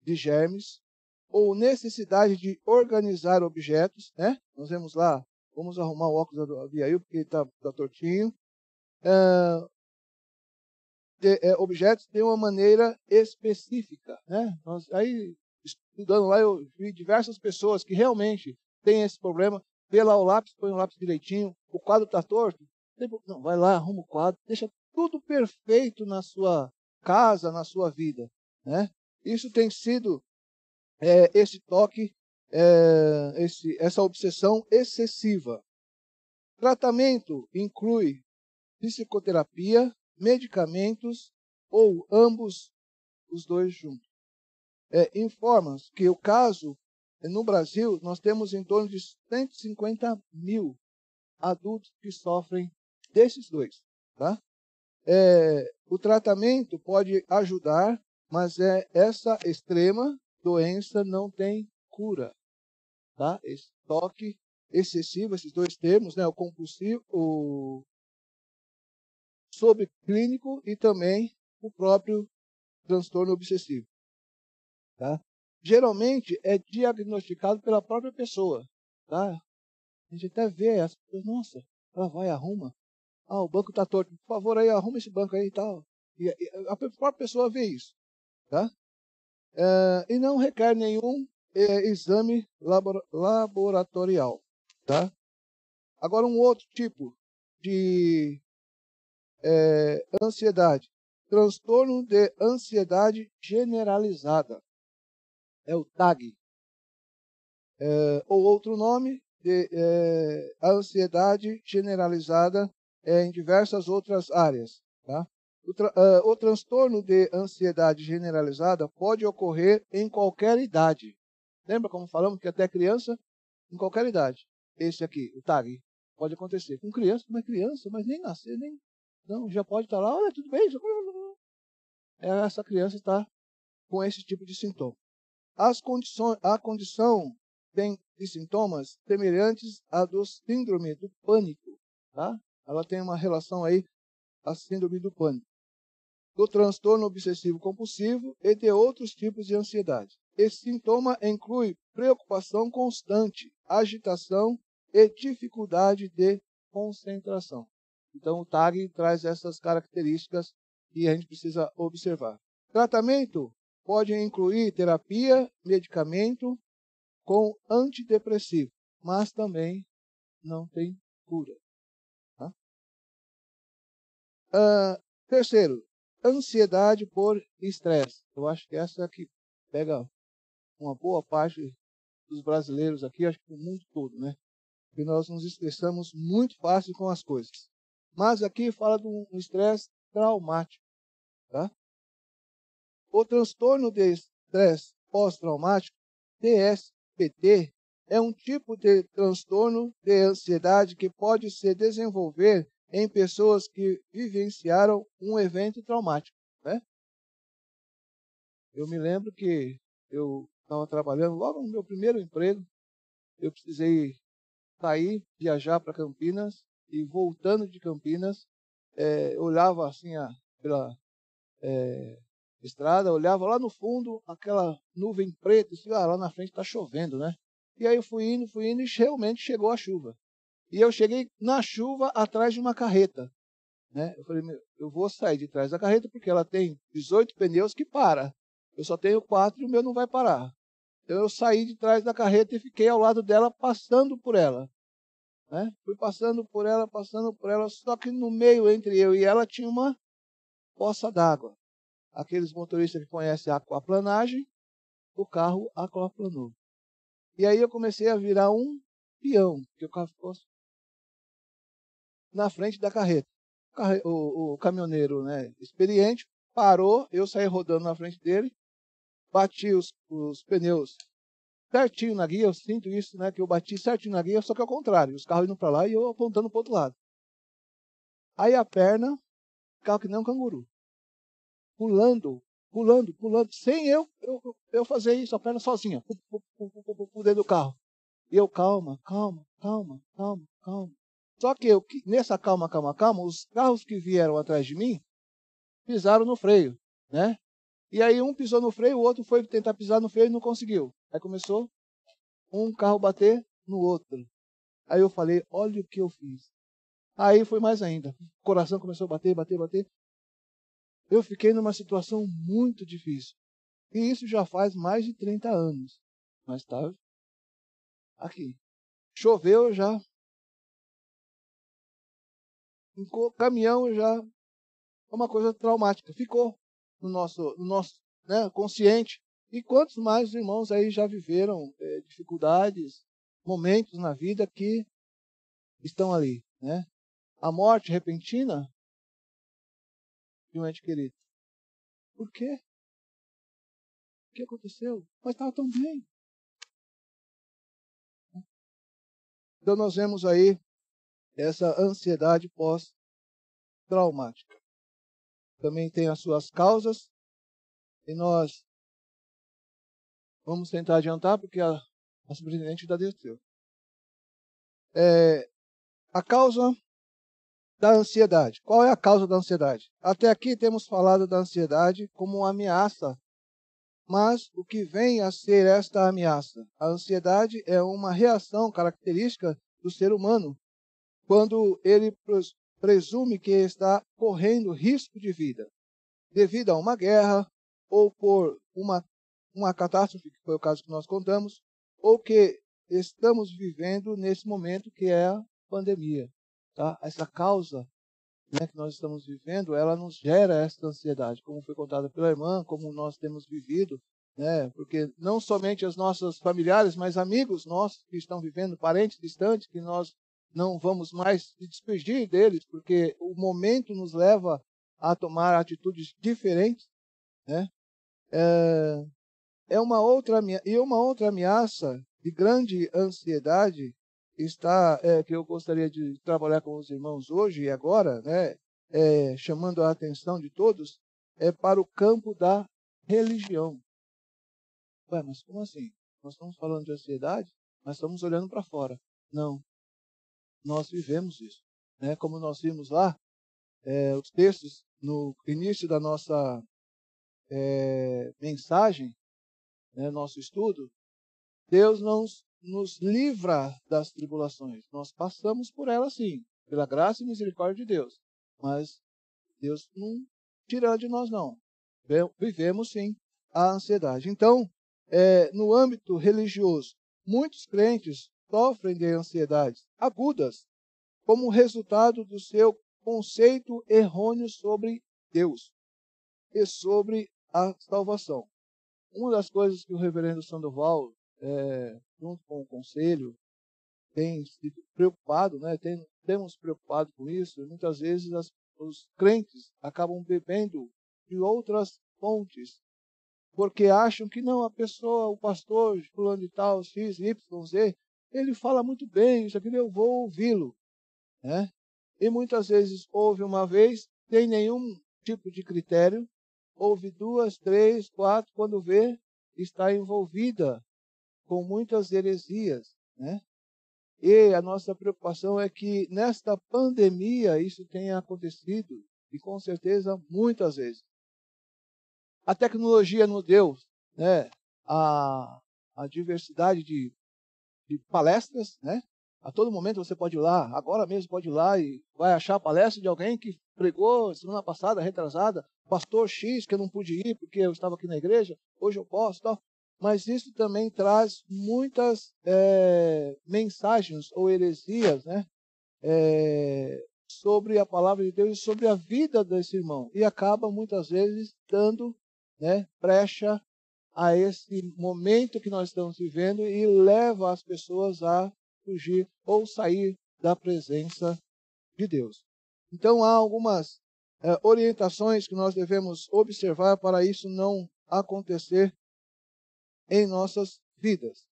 de germes ou necessidade de organizar objetos, né? Nós vemos lá, vamos arrumar o óculos do Abiail porque está tá tortinho. É, de, é, objetos de uma maneira específica, né? Nós, aí estudando lá, eu vi diversas pessoas que realmente têm esse problema. Vê lá o lápis, põe o lápis direitinho, o quadro está torto. Não, vai lá, arruma o quadro, deixa tudo perfeito na sua casa, na sua vida. Né? Isso tem sido é, esse toque, é, esse, essa obsessão excessiva. Tratamento inclui psicoterapia, medicamentos ou ambos os dois juntos é, informa que o caso, no Brasil, nós temos em torno de 150 mil adultos que sofrem desses dois. Tá? É, o tratamento pode ajudar, mas é, essa extrema doença não tem cura. Tá? Esse toque excessivo, esses dois termos, né, o compulsivo, o subclínico e também o próprio transtorno obsessivo. Tá? Geralmente é diagnosticado pela própria pessoa. Tá? A gente até vê as pessoas, nossa, ela vai arruma. Ah, o banco está torto. Por favor, aí arruma esse banco aí e tal. E, a própria pessoa vê isso. Tá? É, e não requer nenhum é, exame labor, laboratorial. Tá? Agora, um outro tipo de é, ansiedade. Transtorno de ansiedade generalizada é o TAG. Ou outro nome, de, ansiedade generalizada em diversas outras áreas. Tá? O, tra uh, o transtorno de ansiedade generalizada pode ocorrer em qualquer idade. Lembra como falamos que até criança, em qualquer idade. Esse aqui, o TAG, pode acontecer com criança, mas criança, mas nem nascer, nem. Não, já pode estar lá, olha, tudo bem. Já... Essa criança está com esse tipo de sintoma. As condições, a condição tem de sintomas semelhantes à do síndrome do pânico, tá? Ela tem uma relação aí a síndrome do pânico, do transtorno obsessivo compulsivo e de outros tipos de ansiedade. Esse sintoma inclui preocupação constante, agitação e dificuldade de concentração. Então o TAG traz essas características que a gente precisa observar. Tratamento pode incluir terapia, medicamento com antidepressivo, mas também não tem cura. Tá? Uh, terceiro, ansiedade por estresse. Eu acho que essa aqui pega uma boa parte dos brasileiros aqui, acho que o mundo todo, né? Porque nós nos estressamos muito fácil com as coisas. Mas aqui fala de um estresse traumático, tá? O transtorno de estresse pós-traumático, TSPT, é um tipo de transtorno de ansiedade que pode se desenvolver em pessoas que vivenciaram um evento traumático. Né? Eu me lembro que eu estava trabalhando logo no meu primeiro emprego, eu precisei sair, viajar para Campinas e voltando de Campinas, é, olhava assim a, pela é, estrada, olhava lá no fundo aquela nuvem preta, e disse, ah, lá na frente está chovendo, né? E aí eu fui indo, fui indo e realmente chegou a chuva. E eu cheguei na chuva atrás de uma carreta. Né? Eu falei, eu vou sair de trás da carreta porque ela tem 18 pneus que para. Eu só tenho quatro e o meu não vai parar. Então eu saí de trás da carreta e fiquei ao lado dela, passando por ela. Né? Fui passando por ela, passando por ela, só que no meio entre eu e ela tinha uma poça d'água. Aqueles motoristas que conhecem a aquaplanagem, o carro aquaplanou. E aí eu comecei a virar um peão, porque o carro ficou na frente da carreta. O, o, o caminhoneiro né, experiente parou, eu saí rodando na frente dele, bati os, os pneus certinho na guia, eu sinto isso, né? Que eu bati certinho na guia, só que ao contrário, os carros indo para lá e eu apontando para o outro lado. Aí a perna, carro que nem um canguru. Pulando, pulando, pulando, sem eu, eu, eu fazer isso, a perna sozinha, dentro do carro. E eu, calma, calma, calma, calma, calma. Só que eu, nessa calma, calma, calma, os carros que vieram atrás de mim pisaram no freio, né? E aí um pisou no freio, o outro foi tentar pisar no freio e não conseguiu. Aí começou um carro bater no outro. Aí eu falei, olha o que eu fiz. Aí foi mais ainda. O coração começou a bater, bater, bater. Eu fiquei numa situação muito difícil. E isso já faz mais de 30 anos. Mas estava aqui. Choveu já. O caminhão já é uma coisa traumática. Ficou no nosso, no nosso né, consciente. E quantos mais irmãos aí já viveram é, dificuldades, momentos na vida que estão ali, né? A morte repentina de um ente querido. Por quê? O que aconteceu? Mas estava tão bem. Então nós vemos aí essa ansiedade pós-traumática. Também tem as suas causas e nós vamos tentar adiantar porque a, a superintendente já desceu. É, a causa da ansiedade. Qual é a causa da ansiedade? Até aqui temos falado da ansiedade como uma ameaça. Mas o que vem a ser esta ameaça? A ansiedade é uma reação característica do ser humano quando ele presume que está correndo risco de vida devido a uma guerra ou por uma, uma catástrofe, que foi o caso que nós contamos, ou que estamos vivendo nesse momento que é a pandemia. Tá? Essa causa né, que nós estamos vivendo, ela nos gera essa ansiedade, como foi contada pela irmã, como nós temos vivido, né? Porque não somente os nossos familiares, mas amigos nossos que estão vivendo, parentes distantes, que nós não vamos mais se despedir deles, porque o momento nos leva a tomar atitudes diferentes, né? É, é uma outra e uma outra ameaça de grande ansiedade está é, que eu gostaria de trabalhar com os irmãos hoje e agora, né? É, chamando a atenção de todos, é para o campo da religião. Ué, mas como assim? Nós estamos falando de ansiedade, mas estamos olhando para fora. Não, nós vivemos isso. Né? Como nós vimos lá, é, os textos no início da nossa é, mensagem, né, nosso estudo, Deus não nos livra das tribulações. Nós passamos por elas sim, pela graça e misericórdia de Deus. Mas Deus não tira de nós, não. Vivemos sim a ansiedade. Então, é, no âmbito religioso, muitos crentes sofrem de ansiedades agudas, como resultado do seu conceito errôneo sobre Deus e sobre a salvação. Uma das coisas que o reverendo Sandoval, é, junto com o conselho, tem se preocupado, né, tem, temos preocupado com isso, muitas vezes as, os crentes acabam bebendo de outras fontes, porque acham que não, a pessoa, o pastor, fulano de tal, X, Y, Z, ele fala muito bem, isso aqui eu vou ouvi-lo. Né? E muitas vezes ouve uma vez, tem nenhum tipo de critério, ouve duas, três, quatro, quando vê, está envolvida com muitas heresias. Né? E a nossa preocupação é que nesta pandemia isso tenha acontecido, e com certeza muitas vezes. A tecnologia nos deu né, a, a diversidade de, de palestras, né? A todo momento você pode ir lá, agora mesmo pode ir lá e vai achar a palestra de alguém que pregou semana passada, retrasada, pastor X, que eu não pude ir porque eu estava aqui na igreja, hoje eu posso tal. Mas isso também traz muitas é, mensagens ou heresias né? É, sobre a palavra de Deus e sobre a vida desse irmão. E acaba muitas vezes dando né, brecha a esse momento que nós estamos vivendo e leva as pessoas a fugir ou sair da presença de Deus. Então há algumas é, orientações que nós devemos observar para isso não acontecer em nossas vidas.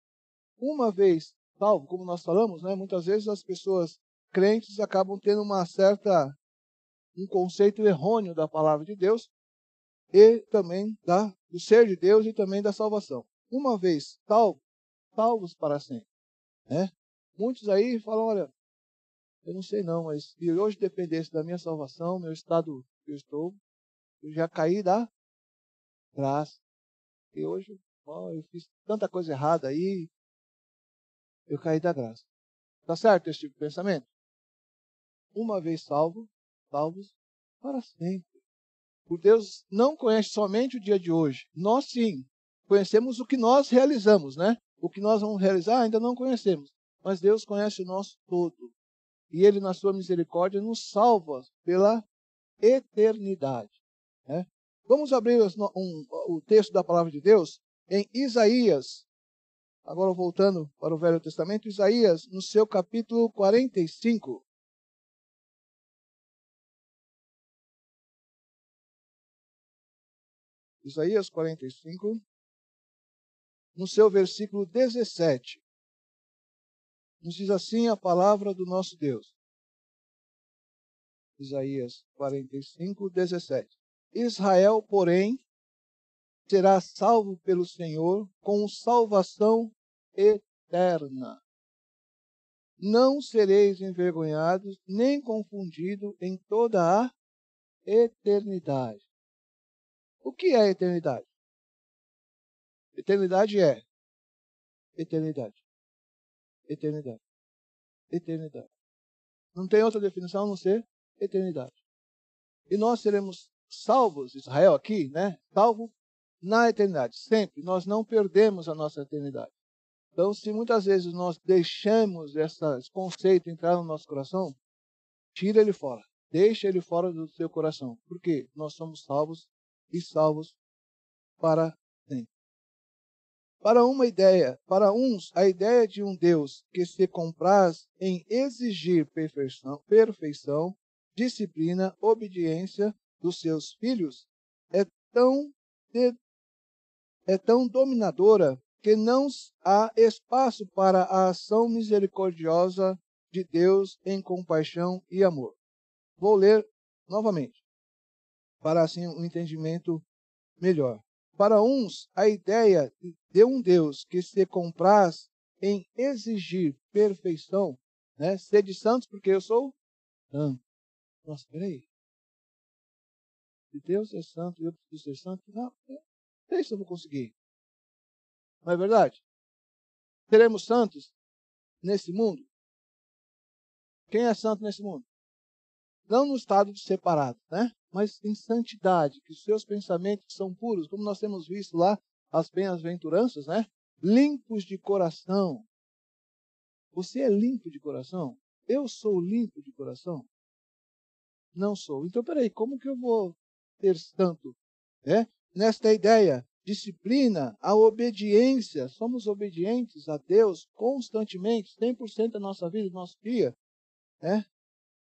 Uma vez salvo, como nós falamos, né, muitas vezes as pessoas crentes acabam tendo uma certa um conceito errôneo da palavra de Deus e também da, do ser de Deus e também da salvação. Uma vez salvo, salvos para sempre. Né? Muitos aí falam, olha, eu não sei não, mas se hoje dependesse da minha salvação, meu estado que eu estou, eu já caí da graça. E hoje, ó, eu fiz tanta coisa errada aí, eu caí da graça. Tá certo esse tipo de pensamento? Uma vez salvo, salvos para sempre. O Deus não conhece somente o dia de hoje. Nós sim, conhecemos o que nós realizamos, né? O que nós vamos realizar ainda não conhecemos mas Deus conhece o nosso todo. E Ele, na sua misericórdia, nos salva pela eternidade. Né? Vamos abrir um, o texto da palavra de Deus em Isaías. Agora voltando para o Velho Testamento, Isaías, no seu capítulo 45. Isaías 45, no seu versículo 17. Nos diz assim a palavra do nosso Deus. Isaías 45, 17. Israel, porém, será salvo pelo Senhor com salvação eterna. Não sereis envergonhados nem confundidos em toda a eternidade. O que é eternidade? Eternidade é eternidade eternidade. Eternidade. Não tem outra definição a não ser eternidade. E nós seremos salvos, Israel aqui, né? Salvo na eternidade, sempre. Nós não perdemos a nossa eternidade. Então, se muitas vezes nós deixamos esse conceito entrar no nosso coração, tira ele fora. Deixa ele fora do seu coração. Porque nós somos salvos e salvos para sempre. Para uma ideia, para uns, a ideia de um Deus que se compraz em exigir perfeição, perfeição, disciplina, obediência dos seus filhos é tão de, é tão dominadora que não há espaço para a ação misericordiosa de Deus em compaixão e amor. Vou ler novamente, para assim um entendimento melhor. Para uns, a ideia de um Deus que se compraz em exigir perfeição, né? Ser de santos porque eu sou santo. Nossa, peraí. Se Deus é santo e eu preciso ser santo, não, não sei se eu vou conseguir. Não é verdade? Seremos santos nesse mundo? Quem é santo nesse mundo? Não no estado de separado, né? Mas em santidade, que os seus pensamentos são puros, como nós temos visto lá as bem-aventuranças, né? Limpos de coração. Você é limpo de coração? Eu sou limpo de coração? Não sou. Então, peraí, como que eu vou ter tanto? É? Nesta ideia, disciplina, a obediência. Somos obedientes a Deus constantemente, 100% da nossa vida, do nosso dia. É?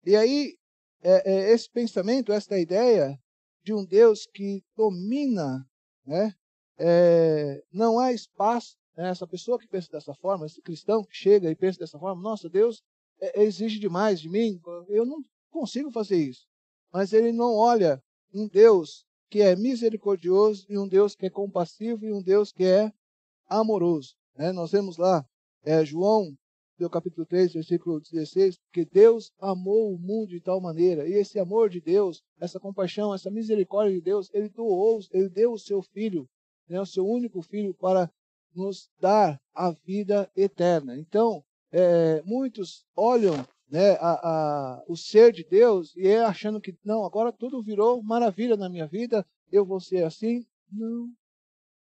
E aí, é, é, esse pensamento, esta ideia de um Deus que domina, né? É, não há espaço. Né? Essa pessoa que pensa dessa forma, esse cristão que chega e pensa dessa forma, nossa, Deus é, exige demais de mim, eu não consigo fazer isso. Mas ele não olha um Deus que é misericordioso e um Deus que é compassivo e um Deus que é amoroso. Né? Nós vemos lá é, João, no capítulo 3, versículo 16, porque Deus amou o mundo de tal maneira, e esse amor de Deus, essa compaixão, essa misericórdia de Deus, ele doou, ele deu o seu filho, né, o seu único filho, para nos dar a vida eterna. Então, é, muitos olham né, a, a, o ser de Deus e é achando que, não, agora tudo virou maravilha na minha vida, eu vou ser assim. Não.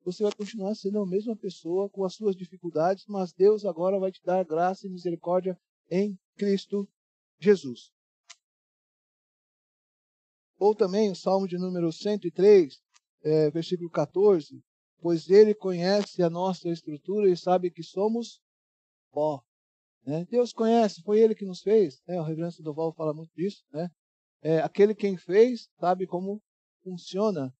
Você vai continuar sendo a mesma pessoa com as suas dificuldades, mas Deus agora vai te dar graça e misericórdia em Cristo Jesus. Ou também o Salmo de número 103, é, versículo 14, pois ele conhece a nossa estrutura e sabe que somos pó. Né? Deus conhece, foi Ele que nos fez. Né? O reverendo Doval fala muito disso. Né? É, aquele quem fez sabe como funciona.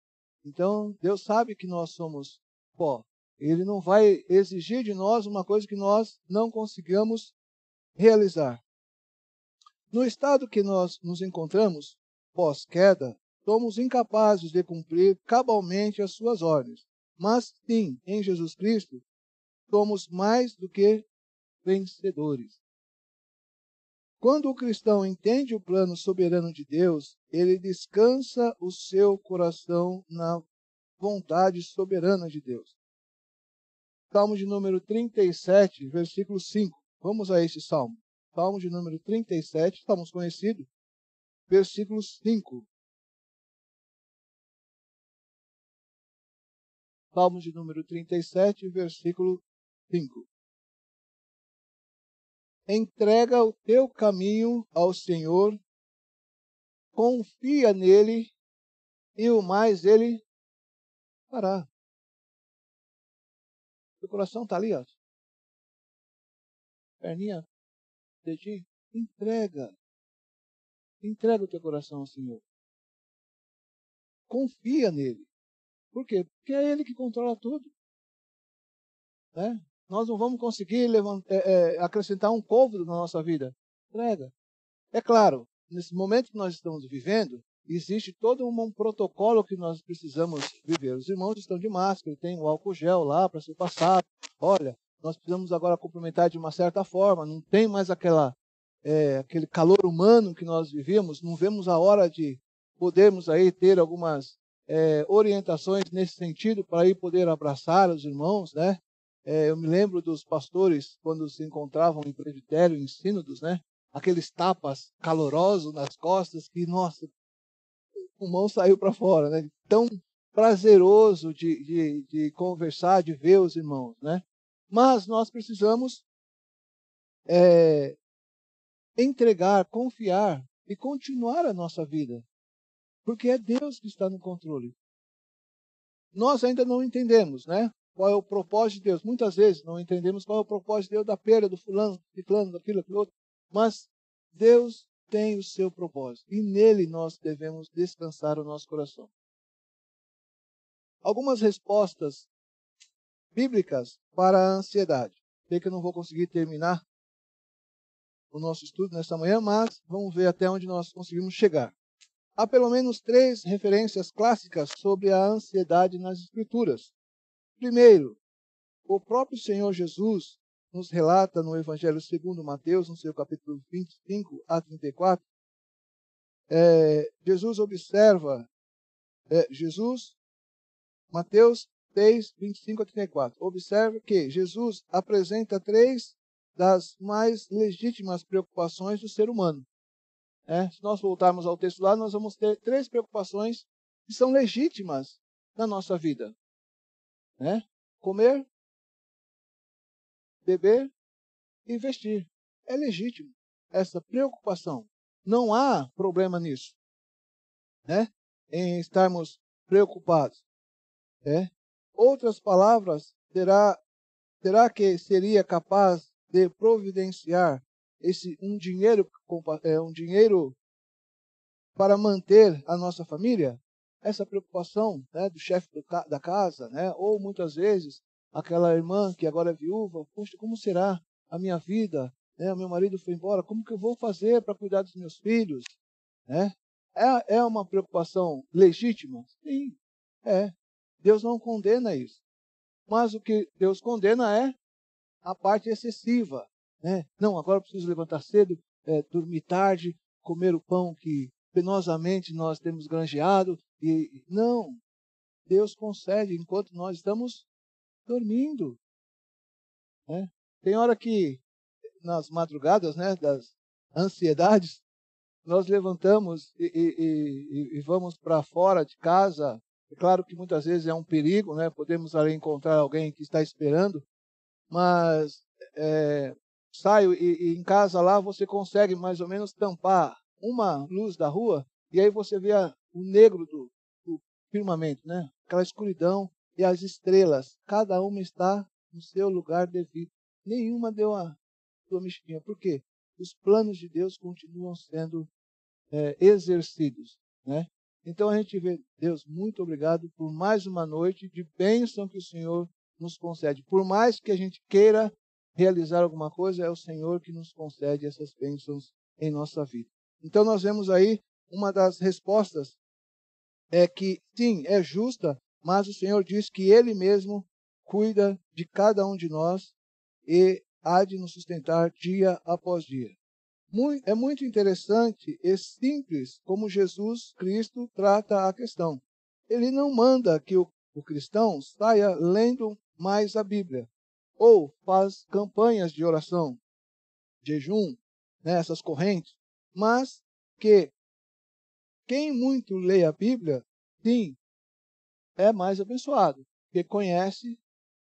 Então, Deus sabe que nós somos pó. Ele não vai exigir de nós uma coisa que nós não consigamos realizar. No estado que nós nos encontramos, pós-queda, somos incapazes de cumprir cabalmente as suas ordens. Mas sim, em Jesus Cristo, somos mais do que vencedores. Quando o cristão entende o plano soberano de Deus, ele descansa o seu coração na vontade soberana de Deus. Salmo de número 37, versículo 5. Vamos a esse salmo. Salmo de número 37, estamos conhecidos. Versículo 5. Salmo de número 37, versículo 5 entrega o teu caminho ao Senhor, confia nele e o mais ele fará. Teu coração está ali, ó. Perninha, dedinho, entrega. Entrega o teu coração ao Senhor. Confia nele. Por quê? Porque é ele que controla tudo. Né? Nós não vamos conseguir levantar, é, é, acrescentar um côvado na nossa vida. Entrega. É claro, nesse momento que nós estamos vivendo, existe todo um, protocolo que nós precisamos viver. Os irmãos estão de máscara, tem o álcool gel lá para ser passado. Olha, nós precisamos agora cumprimentar de uma certa forma, não tem mais aquela, é, aquele calor humano que nós vivíamos, não vemos a hora de podermos aí ter algumas é, orientações nesse sentido para ir poder abraçar os irmãos, né? É, eu me lembro dos pastores, quando se encontravam em presbitério, em sínodos, né? Aqueles tapas calorosos nas costas que, nossa, o pulmão saiu para fora, né? Tão prazeroso de, de, de conversar, de ver os irmãos, né? Mas nós precisamos é, entregar, confiar e continuar a nossa vida. Porque é Deus que está no controle. Nós ainda não entendemos, né? Qual é o propósito de Deus. Muitas vezes não entendemos qual é o propósito de Deus da perda do fulano, de fulano, daquilo, daquilo outro. Mas Deus tem o seu propósito e nele nós devemos descansar o nosso coração. Algumas respostas bíblicas para a ansiedade. Sei que eu não vou conseguir terminar o nosso estudo nesta manhã, mas vamos ver até onde nós conseguimos chegar. Há pelo menos três referências clássicas sobre a ansiedade nas Escrituras. Primeiro, o próprio Senhor Jesus nos relata no Evangelho segundo Mateus, no seu capítulo 25 a 34, é, Jesus observa, é, Jesus, Mateus 6, 25 a 34, observa que Jesus apresenta três das mais legítimas preocupações do ser humano. É, se nós voltarmos ao texto lá, nós vamos ter três preocupações que são legítimas na nossa vida né? Comer, beber e vestir. É legítimo essa preocupação. Não há problema nisso, né? Em estarmos preocupados. É? Outras palavras, terá, terá que seria capaz de providenciar esse um dinheiro, é, um dinheiro para manter a nossa família? Essa preocupação né, do chefe da casa, né, ou muitas vezes aquela irmã que agora é viúva, puxa, como será a minha vida? Né, meu marido foi embora, como que eu vou fazer para cuidar dos meus filhos? Né? É, é uma preocupação legítima? Sim, é. Deus não condena isso. Mas o que Deus condena é a parte excessiva. Né? Não, agora eu preciso levantar cedo, é, dormir tarde, comer o pão que penosamente nós temos granjeado. E não, Deus concede enquanto nós estamos dormindo. Né? Tem hora que nas madrugadas, né, das ansiedades, nós levantamos e, e, e, e vamos para fora de casa. É claro que muitas vezes é um perigo, né? Podemos ali encontrar alguém que está esperando, mas é, saio e, em casa lá você consegue mais ou menos tampar uma luz da rua e aí você vê a, o negro do, do firmamento, né? Aquela escuridão e as estrelas, cada uma está no seu lugar devido. Nenhuma deu a sua mexidinha. Por quê? Os planos de Deus continuam sendo é, exercidos, né? Então a gente vê, Deus, muito obrigado por mais uma noite de bênção que o Senhor nos concede. Por mais que a gente queira realizar alguma coisa, é o Senhor que nos concede essas bênçãos em nossa vida. Então nós vemos aí uma das respostas é que sim, é justa, mas o Senhor diz que ele mesmo cuida de cada um de nós e há de nos sustentar dia após dia é muito interessante e simples como Jesus Cristo trata a questão. Ele não manda que o, cristão saia lendo mais a Bíblia ou faz campanhas de oração, jejum, né, essas correntes, mas que quem muito lê a Bíblia, sim, é mais abençoado, porque conhece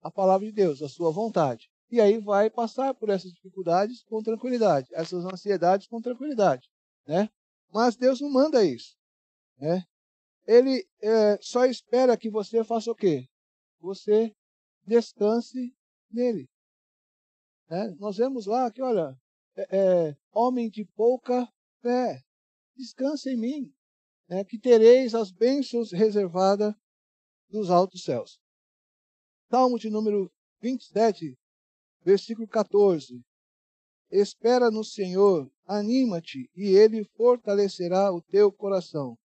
a palavra de Deus, a sua vontade e aí vai passar por essas dificuldades com tranquilidade, essas ansiedades com tranquilidade, né? Mas Deus não manda isso, né? Ele é, só espera que você faça o quê? Você descanse nele. Né? Nós vemos lá que, olha, é, é, homem de pouca fé, descanse em mim, né? que tereis as bênçãos reservadas dos altos céus. Salmo de número 27, Versículo 14. Espera no Senhor, anima-te, e ele fortalecerá o teu coração.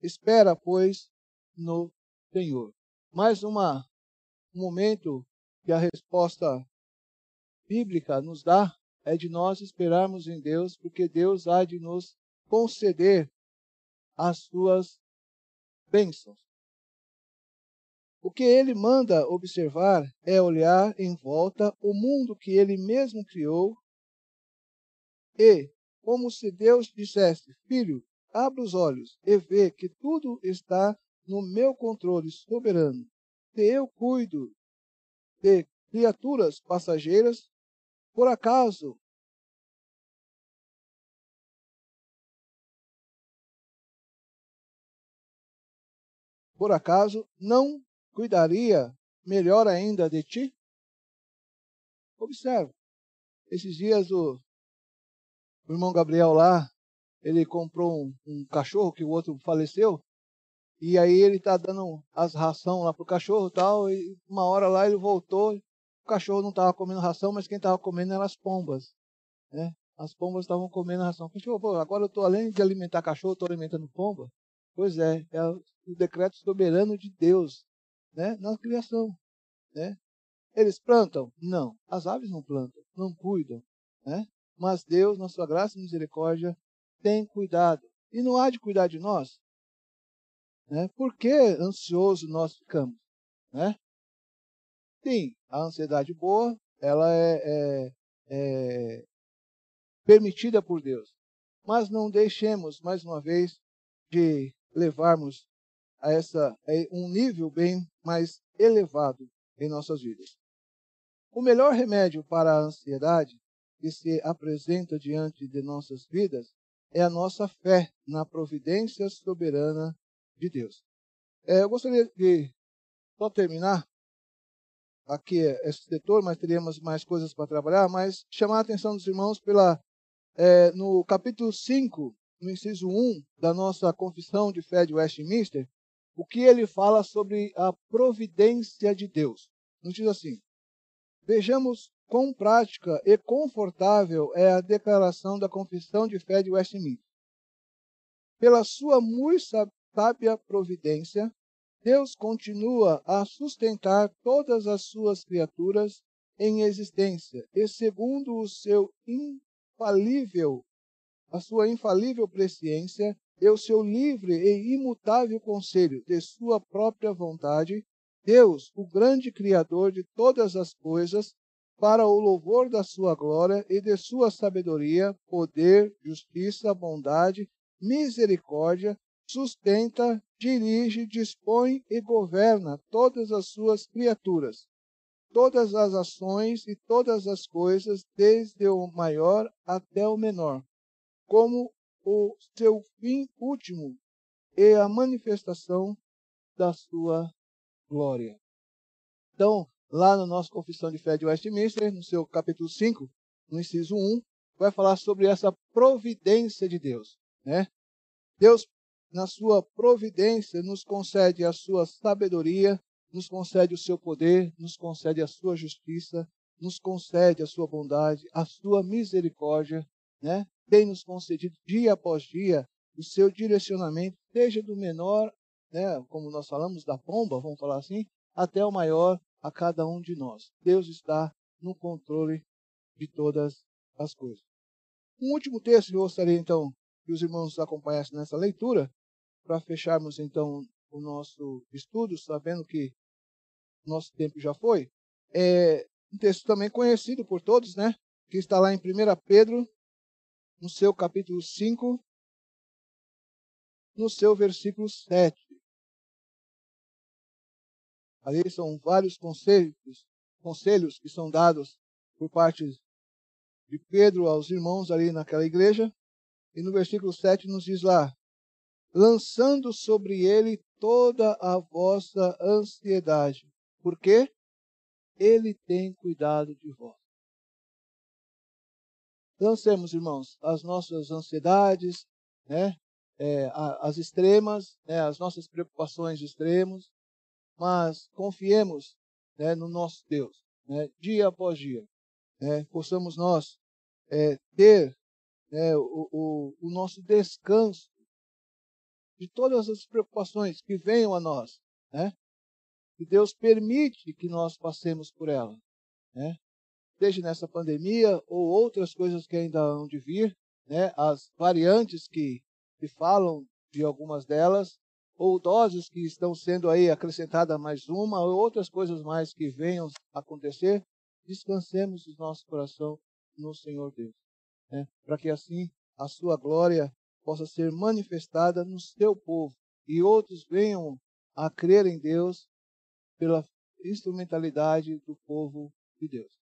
Espera, pois, no Senhor. Mais uma, um momento que a resposta bíblica nos dá é de nós esperarmos em Deus, porque Deus há de nos conceder as suas bênçãos. O que ele manda observar é olhar em volta o mundo que ele mesmo criou e, como se Deus dissesse: Filho, abra os olhos e vê que tudo está no meu controle soberano. Se eu cuido de criaturas passageiras, por acaso por acaso não cuidaria melhor ainda de ti? Observe. Esses dias o, o irmão Gabriel lá, ele comprou um, um, cachorro que o outro faleceu. E aí ele tá dando as ração lá pro cachorro tal. E uma hora lá ele voltou. O cachorro não estava comendo ração, mas quem estava comendo eram as pombas. Né? As pombas estavam comendo ração. Pô, agora eu estou além de alimentar cachorro, estou alimentando pomba. Pois é, é o decreto soberano de Deus né, na criação. Né? Eles plantam? Não. As aves não plantam, não cuidam. Né? Mas Deus, na sua graça e misericórdia, tem cuidado. E não há de cuidar de nós? Né? Por que ansioso nós ficamos? Né? Sim, a ansiedade boa, ela é, é, é permitida por Deus. Mas não deixemos, mais uma vez, de levarmos a essa é um nível bem mais elevado em nossas vidas. O melhor remédio para a ansiedade que se apresenta diante de nossas vidas é a nossa fé na providência soberana de Deus. É, eu gostaria de só terminar aqui esse setor, mas teríamos mais coisas para trabalhar, mas chamar a atenção dos irmãos pela é, no capítulo 5, no inciso 1 da nossa confissão de fé de Westminster, o que ele fala sobre a providência de Deus. Nos diz assim: Vejamos quão prática e confortável é a declaração da confissão de fé de Westminster. Pela sua muito sábia providência, Deus continua a sustentar todas as suas criaturas em existência, e segundo o seu infalível, a sua infalível presciência e o seu livre e imutável conselho de sua própria vontade, Deus, o grande Criador de todas as coisas, para o louvor da sua glória e de sua sabedoria, poder, justiça, bondade, misericórdia, sustenta, dirige, dispõe e governa todas as suas criaturas, todas as ações e todas as coisas, desde o maior até o menor, como o seu fim último e a manifestação da sua glória. Então, lá na nossa Confissão de Fé de Westminster, no seu capítulo 5, no inciso 1, vai falar sobre essa providência de Deus. Né? Deus na sua providência, nos concede a sua sabedoria, nos concede o seu poder, nos concede a sua justiça, nos concede a sua bondade, a sua misericórdia, né? Tem nos concedido dia após dia o seu direcionamento, seja do menor, né, como nós falamos da pomba, vamos falar assim, até o maior a cada um de nós. Deus está no controle de todas as coisas. Um último texto que eu gostaria então que os irmãos acompanhassem nessa leitura para fecharmos então o nosso estudo, sabendo que nosso tempo já foi, é um texto também conhecido por todos, né? Que está lá em 1 Pedro, no seu capítulo 5, no seu versículo 7. Ali são vários conselhos, conselhos que são dados por parte de Pedro aos irmãos ali naquela igreja. E no versículo 7 nos diz lá: lançando sobre ele toda a vossa ansiedade, porque ele tem cuidado de vós. Lancemos, irmãos, as nossas ansiedades, né, é, as extremas, né, as nossas preocupações extremas, mas confiemos né, no nosso Deus, né, dia após dia. Né, possamos nós é, ter né, o, o, o nosso descanso de todas as preocupações que venham a nós, né? Que Deus permite que nós passemos por ela, né? Seja nessa pandemia ou outras coisas que ainda hão de vir, né? As variantes que falam de algumas delas, ou doses que estão sendo aí acrescentada mais uma, ou outras coisas mais que venham acontecer, descansemos o nosso coração no Senhor Deus, né? Para que assim a sua glória possa ser manifestada no seu povo e outros venham a crer em Deus pela instrumentalidade do povo de Deus.